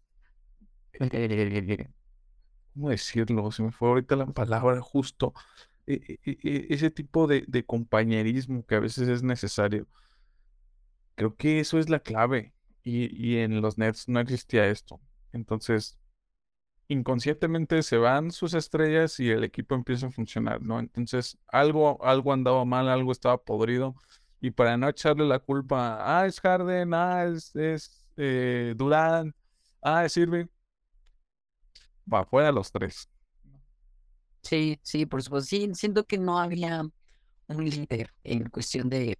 ¿cómo decirlo? Se me fue ahorita la palabra justo. E- e- e- ese tipo de, de compañerismo que a veces es necesario. Creo que eso es la clave. Y, y en los Nets no existía esto. Entonces, inconscientemente se van sus estrellas y el equipo empieza a funcionar, ¿no? Entonces, algo, algo andaba mal, algo estaba podrido. Y para no echarle la culpa, ah, es Harden, ah, es, es eh, Durant, ah, es Irving, va fuera los tres. Sí, sí, por supuesto. Sí, siento que no había un líder en cuestión de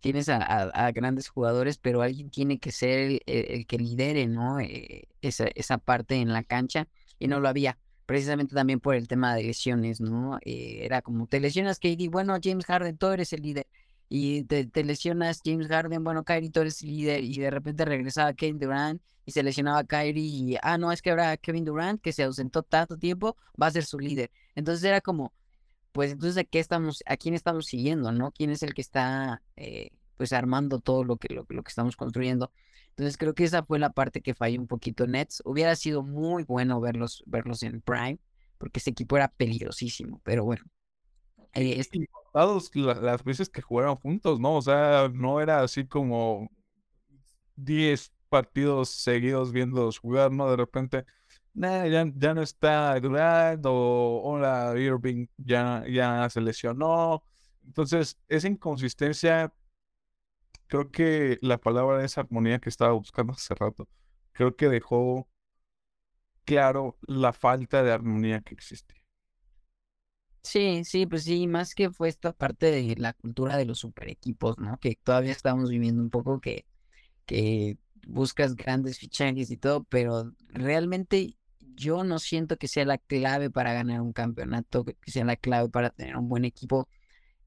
tienes a, grandes jugadores, pero alguien tiene que ser el, que lidere, ¿no? Eh, esa, esa parte en la cancha y no lo había, precisamente también por el tema de lesiones, ¿no? Eh, era como, te lesionas KD, bueno, James Harden, tú eres el líder. Y te, lesionas James Harden, bueno, Kyrie, tú eres el líder. Y de repente regresaba Kevin Durant y se lesionaba Kyrie y, ah, no, es que ahora Kevin Durant, que se ausentó tanto tiempo, va a ser su líder. Entonces era como, pues entonces, ¿a, qué estamos, a quién estamos siguiendo, no? ¿Quién es el que está, eh, pues, armando todo lo que, lo, lo que estamos construyendo? Entonces creo que esa fue la parte que falló un poquito Nets. Hubiera sido muy bueno verlos, verlos en Prime, porque ese equipo era peligrosísimo, pero bueno. Eh, este... las veces que jugaron juntos, ¿no? O sea, no era así como 10 partidos seguidos viéndolos jugar, ¿no? De repente, ya, ya no está Durant o hola Irving ya, ya se lesionó. Entonces, esa inconsistencia creo que la palabra es armonía que estaba buscando hace rato. Creo que dejó claro la falta de armonía que existe. Sí, sí, pues sí, más que fue esta parte de la cultura de los super equipos, ¿no? Que todavía estamos viviendo un poco que, que buscas grandes fichajes y todo, pero realmente yo no siento que sea la clave para ganar un campeonato, que sea la clave para tener un buen equipo.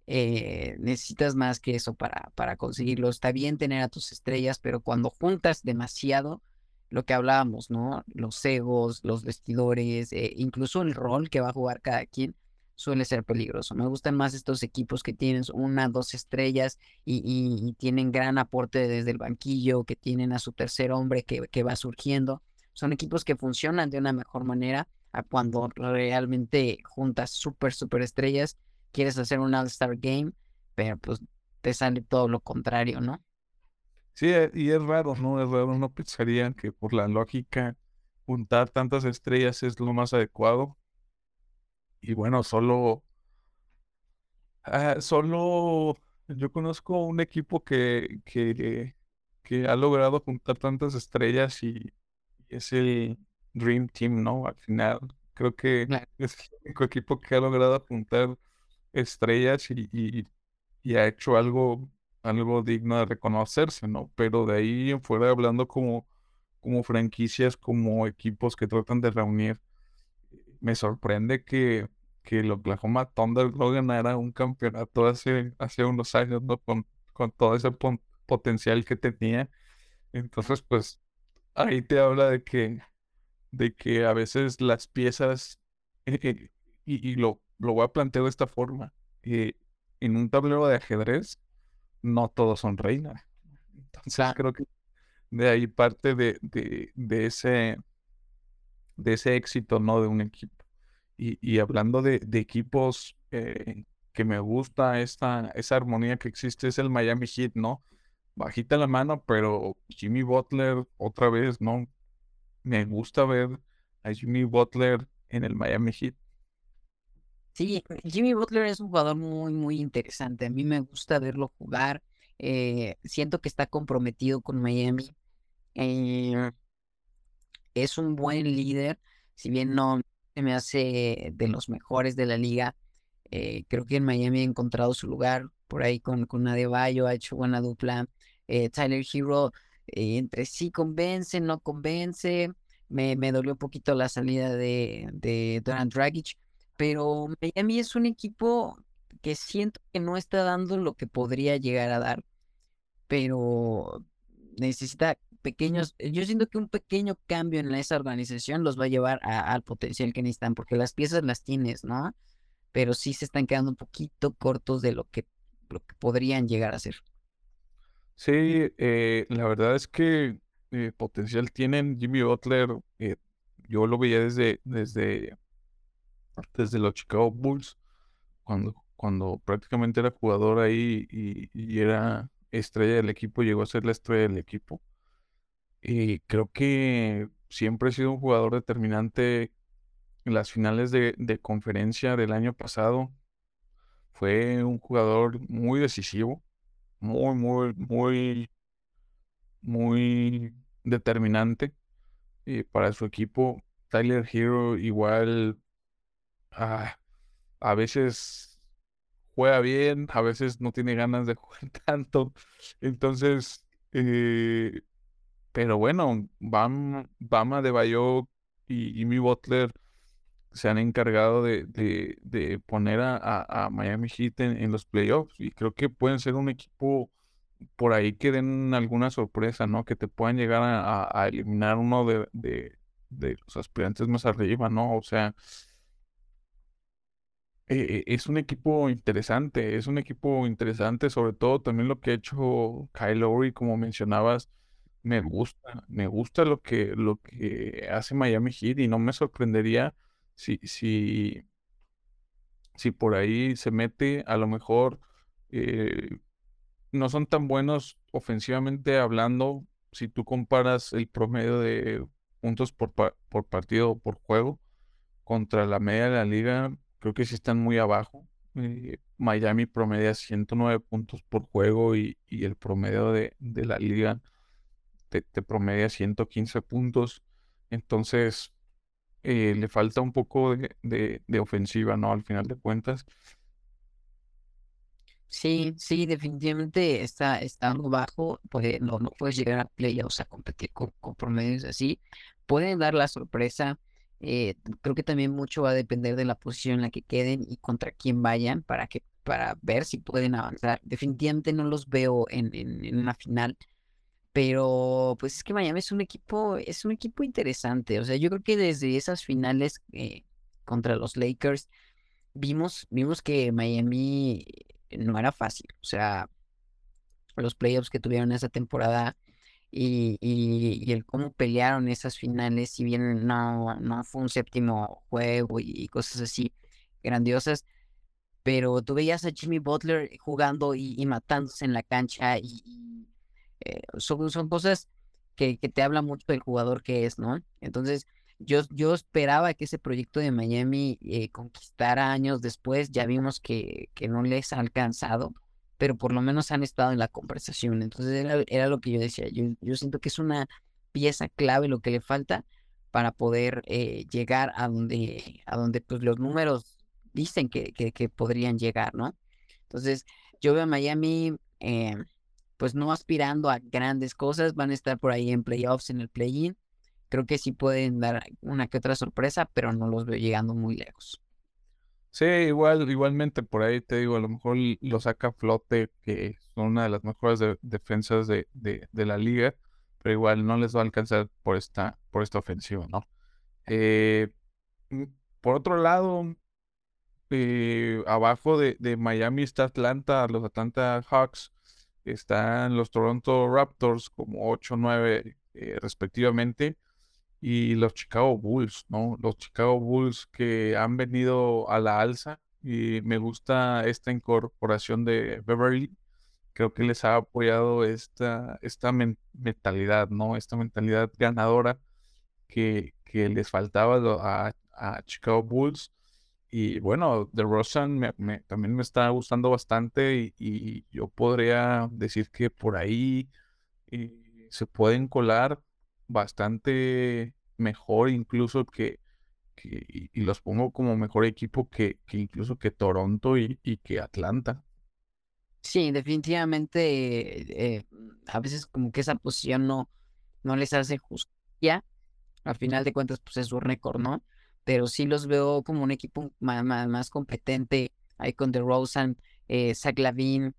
Eh, necesitas más que eso para, para conseguirlo. Está bien tener a tus estrellas, pero cuando juntas demasiado, lo que hablábamos, ¿no? Los egos, los vestidores, eh, incluso el rol que va a jugar cada quien, suele ser peligroso. Me gustan más estos equipos que tienen una, dos estrellas y, tienen gran aporte desde el banquillo, que tienen a su tercer hombre que, que va surgiendo. Son equipos que funcionan de una mejor manera a cuando realmente juntas súper, súper estrellas quieres hacer un All-Star Game, pero pues te sale todo lo contrario, ¿no? Sí, eh, y es raro, ¿no? Es raro, no pensarían que por la lógica juntar tantas estrellas es lo más adecuado. Y bueno, solo, ah, solo yo conozco un equipo que, que, que ha logrado juntar tantas estrellas y, es el Dream Team, ¿no? Al final, creo que es el único equipo que ha logrado juntar estrellas y, ha hecho algo, algo digno de reconocerse, ¿no? Pero de ahí en fuera hablando como, como franquicias, como equipos que tratan de reunir, me sorprende que, que el Oklahoma Thunder no ganara un campeonato hace, hace unos años, ¿no? Con, con todo ese potencial que tenía. Entonces, pues, ahí te habla de que, de que a veces las piezas, y, y, lo, lo voy a plantear de esta forma. Eh, en un tablero de ajedrez, no todos son reinas. Entonces creo que de ahí parte de, de, ese, de ese éxito, ¿no? De un equipo. Y, hablando de, equipos eh, que me gusta esta, esa armonía que existe, es el Miami Heat, ¿no? Bajita la mano, pero Jimmy Butler, otra vez, ¿no? Me gusta ver a Jimmy Butler en el Miami Heat. Sí, Jimmy Butler es un jugador muy, muy interesante. A mí me gusta verlo jugar. Eh, siento que está comprometido con Miami. Eh, es un buen líder, si bien no se me hace de los mejores de la liga. Eh, creo que en Miami ha encontrado su lugar por ahí con, con Adebayo, ha hecho buena dupla. Tyler Hero entre sí convence, no convence. Me, me dolió un poquito la salida de, de Durant Dragic pero Miami es un equipo que siento que no está dando lo que podría llegar a dar, pero necesita pequeños, yo siento que un pequeño cambio en esa organización los va a llevar al potencial que necesitan, porque las piezas las tienes, ¿no? Pero sí se están quedando un poquito cortos de lo que, lo que podrían llegar a ser. Sí, eh, la verdad es que eh, potencial tienen Jimmy Butler. Eh, yo lo veía desde, desde desde los Chicago Bulls, cuando, cuando prácticamente era jugador ahí y, era estrella del equipo, llegó a ser la estrella del equipo. Y creo que siempre ha sido un jugador determinante las finales de, de conferencia del año pasado. Fue un jugador muy decisivo, muy, muy, muy, muy determinante eh, para su equipo. Tyler Hero igual ah, a veces juega bien, a veces no tiene ganas de jugar tanto. Entonces, eh, pero bueno, Bam, Bama de Bayo y Jimmy Butler se han encargado de, de, poner a, Miami Heat en, los playoffs y creo que pueden ser un equipo por ahí que den alguna sorpresa, ¿no? Que te puedan llegar a, eliminar uno de, de, los aspirantes más arriba, ¿no? O sea, eh, es un equipo interesante, es un equipo interesante, sobre todo también lo que ha hecho Kyle Lowry, como mencionabas, me gusta, me gusta lo que, lo que hace Miami Heat y no me sorprendería si, si, si por ahí se mete, a lo mejor eh, no son tan buenos ofensivamente hablando si tú comparas el promedio de puntos por, por partido o por juego contra la media de la liga, creo que sí están muy abajo. Eh, Miami promedia 109 puntos por juego y, el promedio de, la liga te, promedia 115 puntos. Entonces, eh, le falta un poco de, de, ofensiva, ¿no? Al final de cuentas. Sí, sí, definitivamente está, está bajo, pues no, no puedes llegar a playoffs a competir con, con promedios así. Pueden dar la sorpresa, eh, creo que también mucho va a depender de la posición en la que queden y contra quién vayan para que para ver si pueden avanzar. Definitivamente no los veo en, en, una final, pero pues es que Miami es un equipo, es un equipo interesante. O sea, yo creo que desde esas finales eh, contra los Lakers vimos, vimos que Miami no era fácil. O sea, los playoffs que tuvieron esa temporada y, y, el cómo pelearon esas finales, si bien no, no fue un séptimo juego y, cosas así grandiosas, pero tú veías a Jimmy Butler jugando y, matándose en la cancha y, eh, son, son cosas que, que te hablan mucho del jugador que es, ¿no? Entonces, yo, yo esperaba que ese proyecto de Miami eh, conquistara años después, ya vimos que, que no les ha alcanzado, pero por lo menos han estado en la conversación. Entonces era, lo que yo decía, yo, yo, siento que es una pieza clave lo que le falta para poder eh, llegar a donde, a donde pues, los números dicen que, que, podrían llegar, ¿no? Entonces yo veo a Miami eh, pues no aspirando a grandes cosas, van a estar por ahí en playoffs, en el play-in creo que sí pueden dar una que otra sorpresa, pero no los veo llegando muy lejos. Sí, igual, igualmente por ahí te digo, a lo mejor lo saca flote, que son una de las mejores defensas de, la liga, pero igual no les va a alcanzar por esta, por esta ofensiva, ¿no? Eh, mm, por otro lado, eh, abajo de, Miami está Atlanta, los Atlanta Hawks, están los Toronto Raptors como 8-9 eh, respectivamente y los Chicago Bulls, ¿no? Los Chicago Bulls que han venido a la alza y me gusta esta incorporación de Beverly. Creo que les ha apoyado esta, esta mentalidad, ¿no? Esta mentalidad ganadora que, que les faltaba a, a Chicago Bulls. Y bueno, The Rosan me, también me está gustando bastante y, yo podría decir que por ahí eh, se pueden colar bastante mejor incluso que, y, los pongo como mejor equipo que, que incluso que Toronto y, que Atlanta. Sí, definitivamente eh, a veces como que esa posición no, no les hace justicia. Al final de cuentas, pues es su récord, ¿no? Pero sí los veo como un equipo más, más, competente. Ahí con DeRozan, eh, Zach Lavin,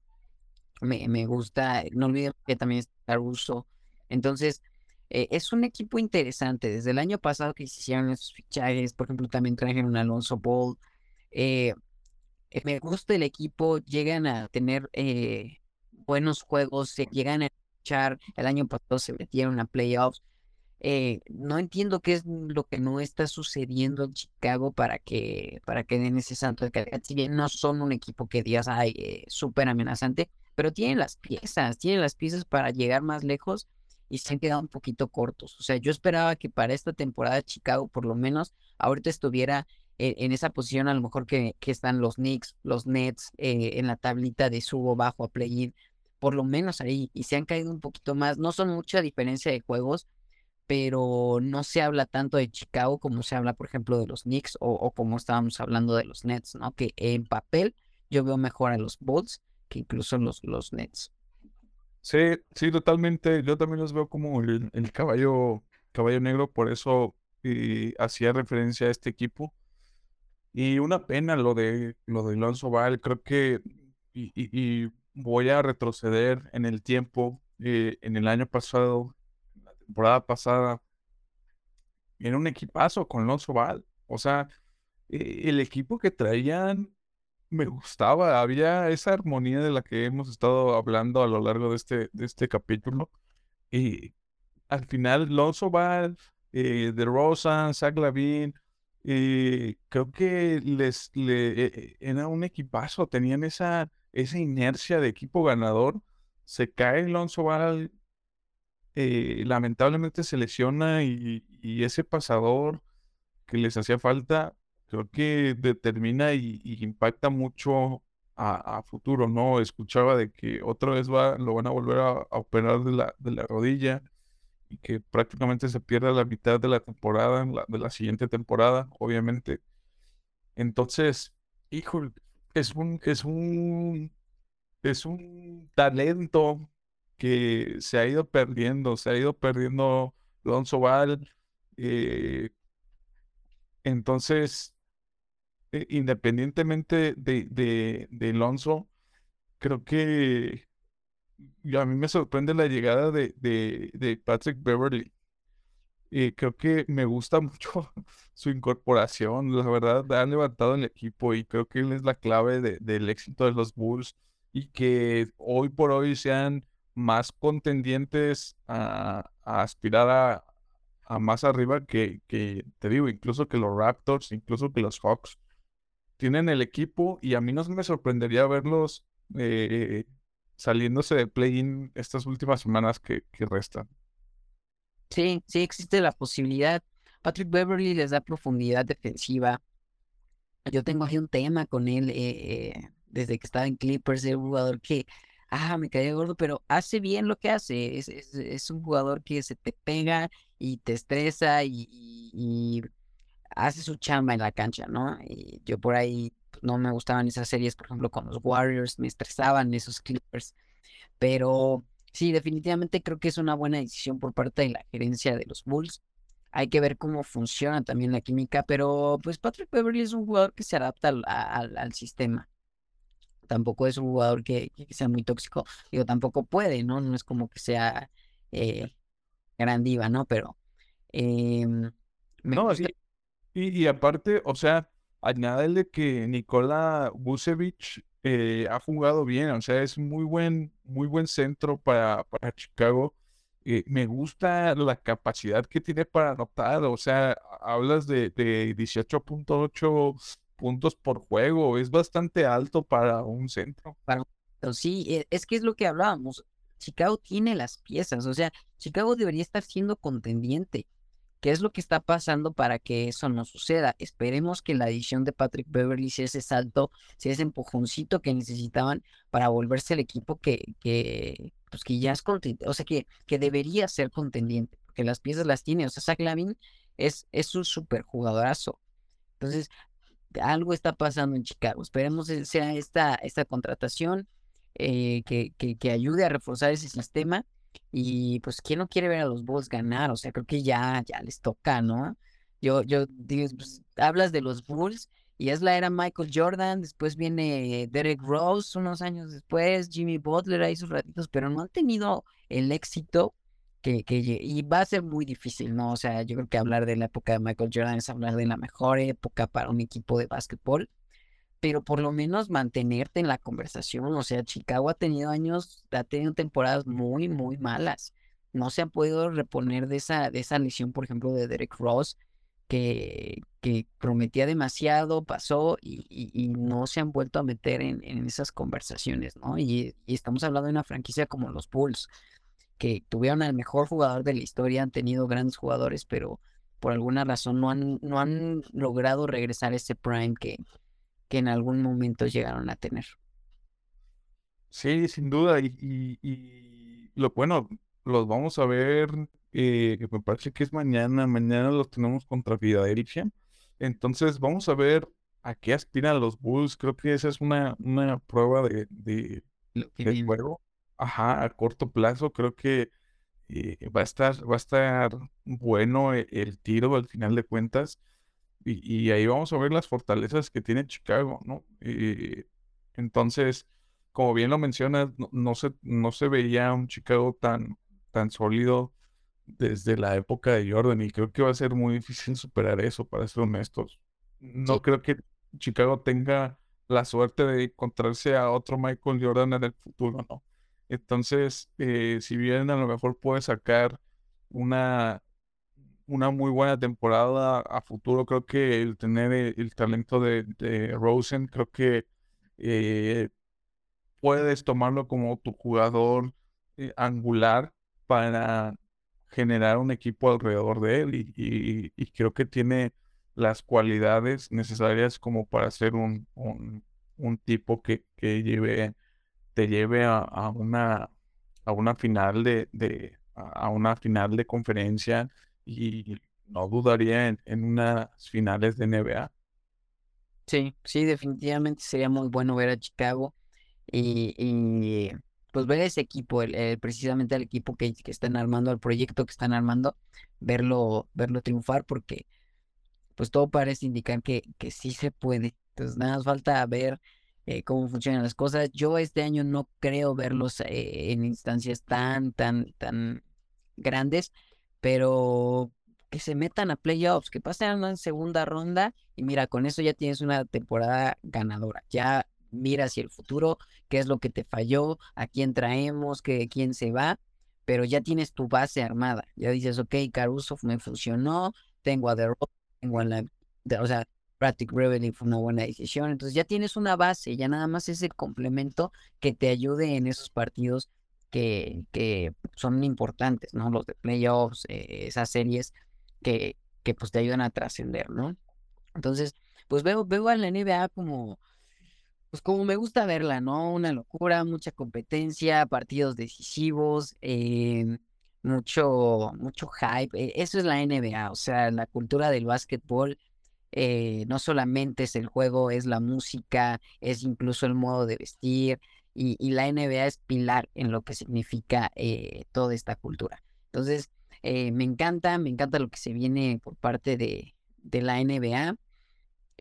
me, me gusta. No olviden que también está Russo. Entonces, eh, es un equipo interesante. Desde el año pasado que se hicieron esos fichajes, por ejemplo, también trajeron un Alonso Ball. Eh, eh, me gusta el equipo, llegan a tener buenos juegos, llegan a echar. El año pasado se metieron a playoffs. no entiendo qué es lo que no está sucediendo en Chicago para que, para que den ese santo de calidad. Si bien no son un equipo que digas, ay, súper amenazante, pero tienen las piezas, tienen las piezas para llegar más lejos y se han quedado un poquito cortos. O sea, yo esperaba que para esta temporada Chicago por lo menos ahorita estuviera en, esa posición a lo mejor que, que están los Knicks, los Nets eh, en la tablita de subo bajo a play-in, por lo menos ahí, y se han caído un poquito más. No son mucha diferencia de juegos, pero no se habla tanto de Chicago como se habla, por ejemplo, de los Knicks o, o como estábamos hablando de los Nets, ¿no? Que en papel yo veo mejor a los Bulls que incluso los, los Nets. Sí, sí, totalmente. Yo también los veo como el, caballo, caballo negro, por eso hacía referencia a este equipo. Y una pena lo de lo de Alonso Val, creo que y, voy a retroceder en el tiempo. Eh, en el año pasado, la temporada pasada, era un equipazo con Alonso Val. O sea, eh, el equipo que traían me gustaba, había esa armonía de la que hemos estado hablando a lo largo de este, de este capítulo. Y al final, Lonzo Ball, eh, de Rosan, Zach Lavin, eh, creo que les le, eh, era un equipazo, tenían esa, esa inercia de equipo ganador. Se cae Lonzo Ball, lamentablemente se lesiona y, y ese pasador que les hacía falta creo que determina y, impacta mucho a, futuro, ¿no? Escuchaba de que otra vez va, lo van a volver a, operar de la, de la rodilla y que prácticamente se pierde la mitad de la temporada, de la siguiente temporada, obviamente. Entonces, hijo, es un, es un, es un talento que se ha ido perdiendo, se ha ido perdiendo Alonso Val. Eh, entonces, eh, independientemente de, de, de, Alonso, creo que a mí me sorprende la llegada de, de, Patrick Beverly. y creo que me gusta mucho su incorporación, la verdad, ha levantado el equipo y creo que él es la clave del éxito de los Bulls y que hoy por hoy sean más contendientes a, aspirar a, a, más arriba que, que, te digo, incluso que los Raptors, incluso que los Hawks tienen el equipo y a mí no me sorprendería verlos eh, saliéndose de play-in estas últimas semanas que, restan. Sí, sí existe la posibilidad. Patrick Beverly les da profundidad defensiva. Yo tengo aquí un tema con él eh, eh, desde que estaba en Clippers, es un jugador que, ah, me caía gordo, pero hace bien lo que hace. Es, es, un jugador que se te pega y te estresa y hace su chamba en la cancha, ¿no? Y yo por ahí pues, no me gustaban esas series, por ejemplo, con los Warriors, me estresaban esos Clippers, pero sí, definitivamente creo que es una buena decisión por parte de la gerencia de los Bulls. Hay que ver cómo funciona también la química, pero pues Patrick Beverly es un jugador que se adapta al, sistema. Tampoco es un jugador que, sea muy tóxico. Digo, tampoco puede, ¿no? No es como que sea eh, gran diva, ¿no? Pero eh, me no, gusta... Y, aparte, o sea, añádele que Nikola Vucevic eh, ha jugado bien, o sea, es muy buen, muy buen centro para, para Chicago. Eh, me gusta la capacidad que tiene para anotar, o sea, hablas de, de 18.8 puntos por juego, es bastante alto para un centro. Para, sí, e, es que es lo que hablábamos. Chicago tiene las piezas, o sea, Chicago debería estar siendo contendiente. ¿Qué es lo que está pasando para que eso no suceda? Esperemos que la edición de Patrick Beverly sea ese salto, sea ese empujoncito que necesitaban para volverse el equipo que, que, pues que ya es contendiente, o sea, que, que debería ser contendiente, porque las piezas las tiene. O sea, Zach Lavin es, es un super jugadorazo. Entonces, algo está pasando en Chicago. Esperemos que sea esta, esta contratación eh, que, que, que ayude a reforzar ese sistema y pues, ¿quién no quiere ver a los Bulls ganar? O sea, creo que ya, ya les toca, ¿no? Yo, yo digo, pues, hablas de los Bulls y es la era Michael Jordan, después viene Derek Rose unos años después, Jimmy Butler ahí sus ratitos, pero no han tenido el éxito que, que, y va a ser muy difícil, ¿no? O sea, yo creo que hablar de la época de Michael Jordan es hablar de la mejor época para un equipo de básquetbol pero por lo menos mantenerte en la conversación. O sea, Chicago ha tenido años, ha tenido temporadas muy, muy malas. No se han podido reponer de esa, de esa lesión, por ejemplo, de Derek Ross, que, que prometía demasiado, pasó y, y, no se han vuelto a meter en, en esas conversaciones, ¿no? Y, y, estamos hablando de una franquicia como los Bulls. que tuvieron al mejor jugador de la historia, han tenido grandes jugadores, pero por alguna razón no han, no han logrado regresar ese prime que, que en algún momento llegaron a tener. Sí, sin duda. Y, y, lo bueno, los vamos a ver, eh, me parece que es mañana. Mañana los tenemos contra Philadelphia. Entonces vamos a ver a qué aspiran los Bulls. Creo que esa es una, una prueba de, de, juego. Ajá, a corto plazo. Creo que eh, va a estar, va a estar bueno e, el, tiro al final de cuentas. Y, ahí vamos a ver las fortalezas que tiene Chicago, ¿no? Eh, entonces, como bien lo mencionas, no, se, no se veía un Chicago tan, tan sólido desde la época de Jordan y creo que va a ser muy difícil superar eso, para ser honestos. No creo que Chicago tenga la suerte de encontrarse a otro Michael Jordan en el futuro, ¿no? Entonces, eh, si bien a lo mejor puede sacar una, una muy buena temporada a futuro, creo que el tener el, talento de, Rosen, creo que eh, puedes tomarlo como tu jugador eh, angular para generar un equipo alrededor de él y, creo que tiene las cualidades necesarias como para ser un, tipo que, lleve te lleve a, una, a una final de, a una final de conferencia y no dudaría en, en unas finales de NBA. Sí, sí, definitivamente sería muy bueno ver a Chicago y, y pues ver ese equipo, el, precisamente el equipo que, que, están armando, el proyecto que están armando, verlo, verlo triunfar, porque pues todo parece indicar que, que sí se puede. Entonces nada más falta ver eh, cómo funcionan las cosas. Yo este año no creo verlos eh, en instancias tan, tan, tan grandes, pero que se metan a playoffs, que pasen a una segunda ronda y mira, con eso ya tienes una temporada ganadora. Ya mira hacia el futuro, qué es lo que te falló, a quién traemos, qué, quién se va, pero ya tienes tu base armada. Ya dices, ok, Caruso me funcionó, tengo a The Rock, tengo a la, o sea, Patrick Beverly fue una buena decisión. Entonces ya tienes una base, ya nada más ese complemento que te ayude en esos partidos que, que son importantes, ¿no? Los de playoffs, eh, esas series que, que pues te ayudan a trascender, ¿no? Entonces, pues veo, veo a la NBA como, pues como me gusta verla, ¿no? Una locura, mucha competencia, partidos decisivos, eh, mucho, mucho hype. Eh, eso es la NBA, o sea, la cultura del básquetbol eh, no solamente es el juego, es la música, es incluso el modo de vestir y, la NBA es pilar en lo que significa eh, toda esta cultura. Entonces, eh, me encanta, me encanta lo que se viene por parte de, de, la NBA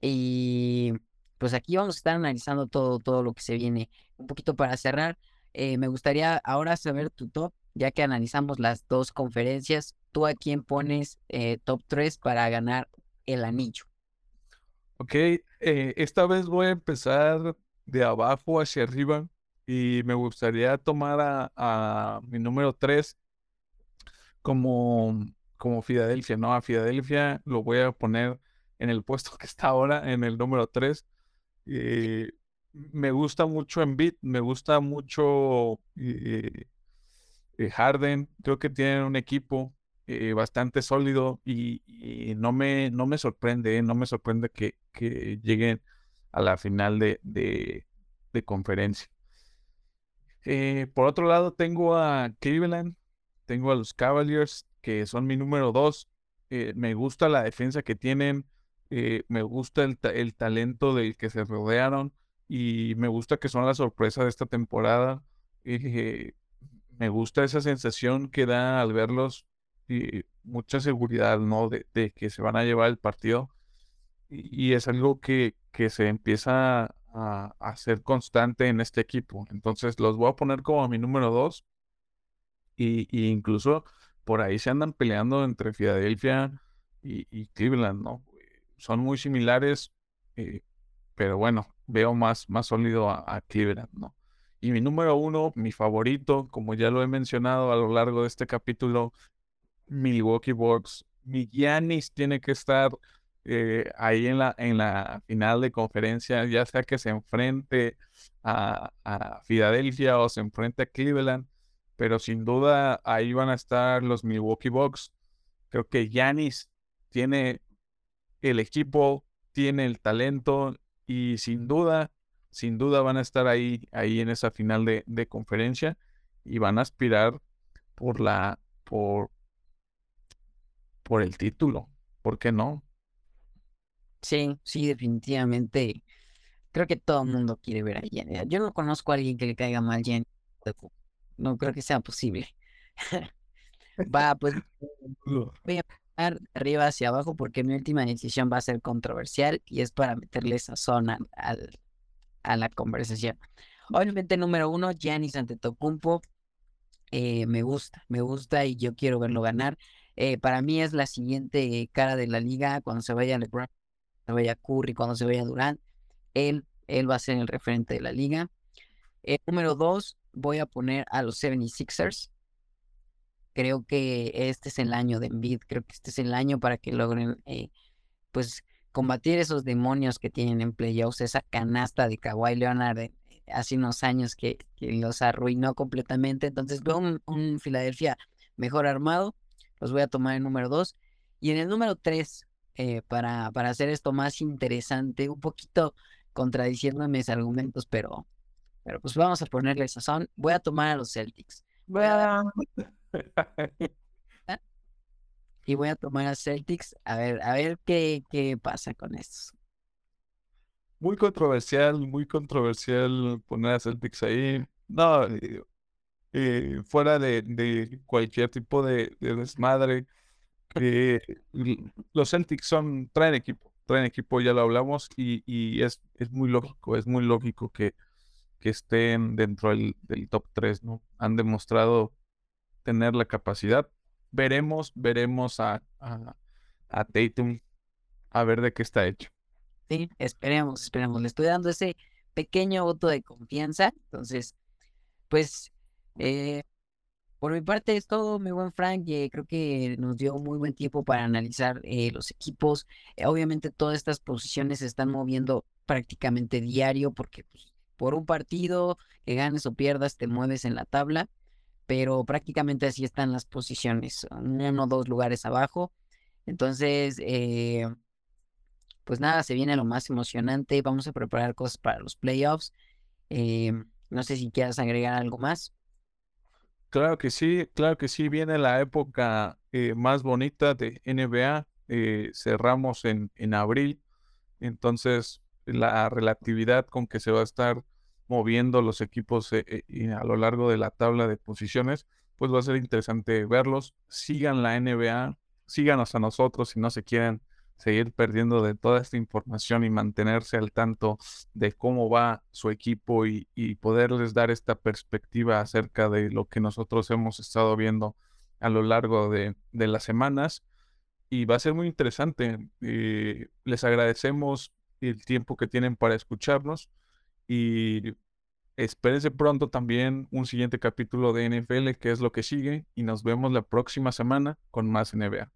y pues aquí vamos a estar analizando todo, todo lo que se viene. Un poquito para cerrar, me gustaría ahora saber tu top, ya que analizamos las dos conferencias. ¿Tú a quién pones top 3 para ganar el anillo? Ok, eh, esta vez voy a empezar de abajo hacia arriba y me gustaría tomar a, mi número 3 como, como Filadelfia, ¿no? A Filadelfia lo voy a poner en el puesto que está ahora, en el número 3. Eh, me gusta mucho Embiid, me gusta mucho eh, Harden, creo que tienen un equipo eh, bastante sólido y, no, me, no me sorprende, no me sorprende que, que lleguen a la final de, de, conferencia. Eh, por otro lado, tengo a Cleveland, tengo a los Cavaliers, que son mi número dos. Eh, me gusta la defensa que tienen, me gusta el, el, talento del que se rodearon y me gusta que son la sorpresa de esta temporada. me gusta esa sensación que da al verlos y mucha seguridad, ¿no? De, que se van a llevar el partido. Y, es algo que, que se empieza a, hacer constante en este equipo. Entonces los voy a poner como mi número dos. Y, incluso por ahí se andan peleando entre Filadelfia y, Cleveland, ¿no? Son muy similares, eh, pero bueno, veo más, más sólido a, a Cleveland, ¿no? Y mi número uno, mi favorito, como ya lo he mencionado a lo largo de este capítulo, Milwaukee Bucks. Mi Giannis tiene que estar eh, ahí en la, en la final de conferencia, ya sea que se enfrente a, a Filadelfia o se enfrente a Cleveland. pero sin duda ahí van a estar los Milwaukee Bucks. Creo que Yanis tiene el equipo, tiene el talento y sin duda, sin duda van a estar ahí, ahí en esa final de, de conferencia y van a aspirar por la, por, por el título. ¿Por qué no? Sí, sí, definitivamente. Creo que todo el mundo quiere ver a Jenny. Yo no conozco a alguien que le caiga mal Jenny. No creo que sea posible. va, pues voy a pasar de arriba hacia abajo porque mi última decisión va a ser controversial y es para meterle esa zona al, a la conversación. Obviamente, número uno, Giannis Antetokounmpo. Eh, me gusta, me gusta y yo quiero verlo ganar. Eh, para mí es la siguiente cara de la liga cuando se vaya LeBron, se vaya Curry, cuando se vaya Durant. Él, él va a ser el referente de la liga. Eh, número dos, voy a poner a los 76ers. Creo que este es el año de Embiid, creo que este es el año para que logren eh, pues combatir esos demonios que tienen en playoffs, esa canasta de Kawhi Leonard eh, hace unos años que, los arruinó completamente. Entonces veo un, un Filadelfia mejor armado, los voy a tomar en número dos. Y en el número tres, eh, para, para hacer esto más interesante, un poquito contradiciendo mis argumentos, pero pero pues vamos a ponerle sazón. Voy a tomar a los Celtics. y voy a tomar a Celtics. A ver, a ver qué, qué pasa con estos. Muy controversial, muy controversial poner a Celtics ahí. No, eh, eh, fuera de, de, cualquier tipo de, desmadre. Eh, los Celtics son, traen equipo, traen equipo, ya lo hablamos, y, y es, es muy lógico, es muy lógico que, que estén dentro del, top 3, ¿no? Han demostrado tener la capacidad. Veremos, veremos a, a, a Tatum a ver de qué está hecho. Sí, esperemos, esperemos. Le estoy dando ese pequeño voto de confianza. Entonces, pues, eh, por mi parte es todo, mi buen Frank. Eh, creo que nos dio muy buen tiempo para analizar eh, los equipos. obviamente todas estas posiciones se están moviendo prácticamente diario porque pues, por un partido, que ganes o pierdas, te mueves en la tabla, pero prácticamente así están las posiciones, uno o dos lugares abajo. Entonces, eh, pues nada, se viene lo más emocionante, vamos a preparar cosas para los playoffs. Eh, no sé si quieras agregar algo más. Claro que sí, claro que sí, viene la época eh, más bonita de NBA, cerramos en, en abril, entonces la relatividad con que se va a estar moviendo los equipos eh, eh, a lo largo de la tabla de posiciones, pues va a ser interesante verlos. Sigan la NBA, síganos a nosotros si no se quieren seguir perdiendo de toda esta información y mantenerse al tanto de cómo va su equipo y, poderles dar esta perspectiva acerca de lo que nosotros hemos estado viendo a lo largo de, las semanas. Y va a ser muy interesante. Eh, les agradecemos el tiempo que tienen para escucharnos y espérense pronto también un siguiente capítulo de NFL, que es lo que sigue, y nos vemos la próxima semana con más NBA.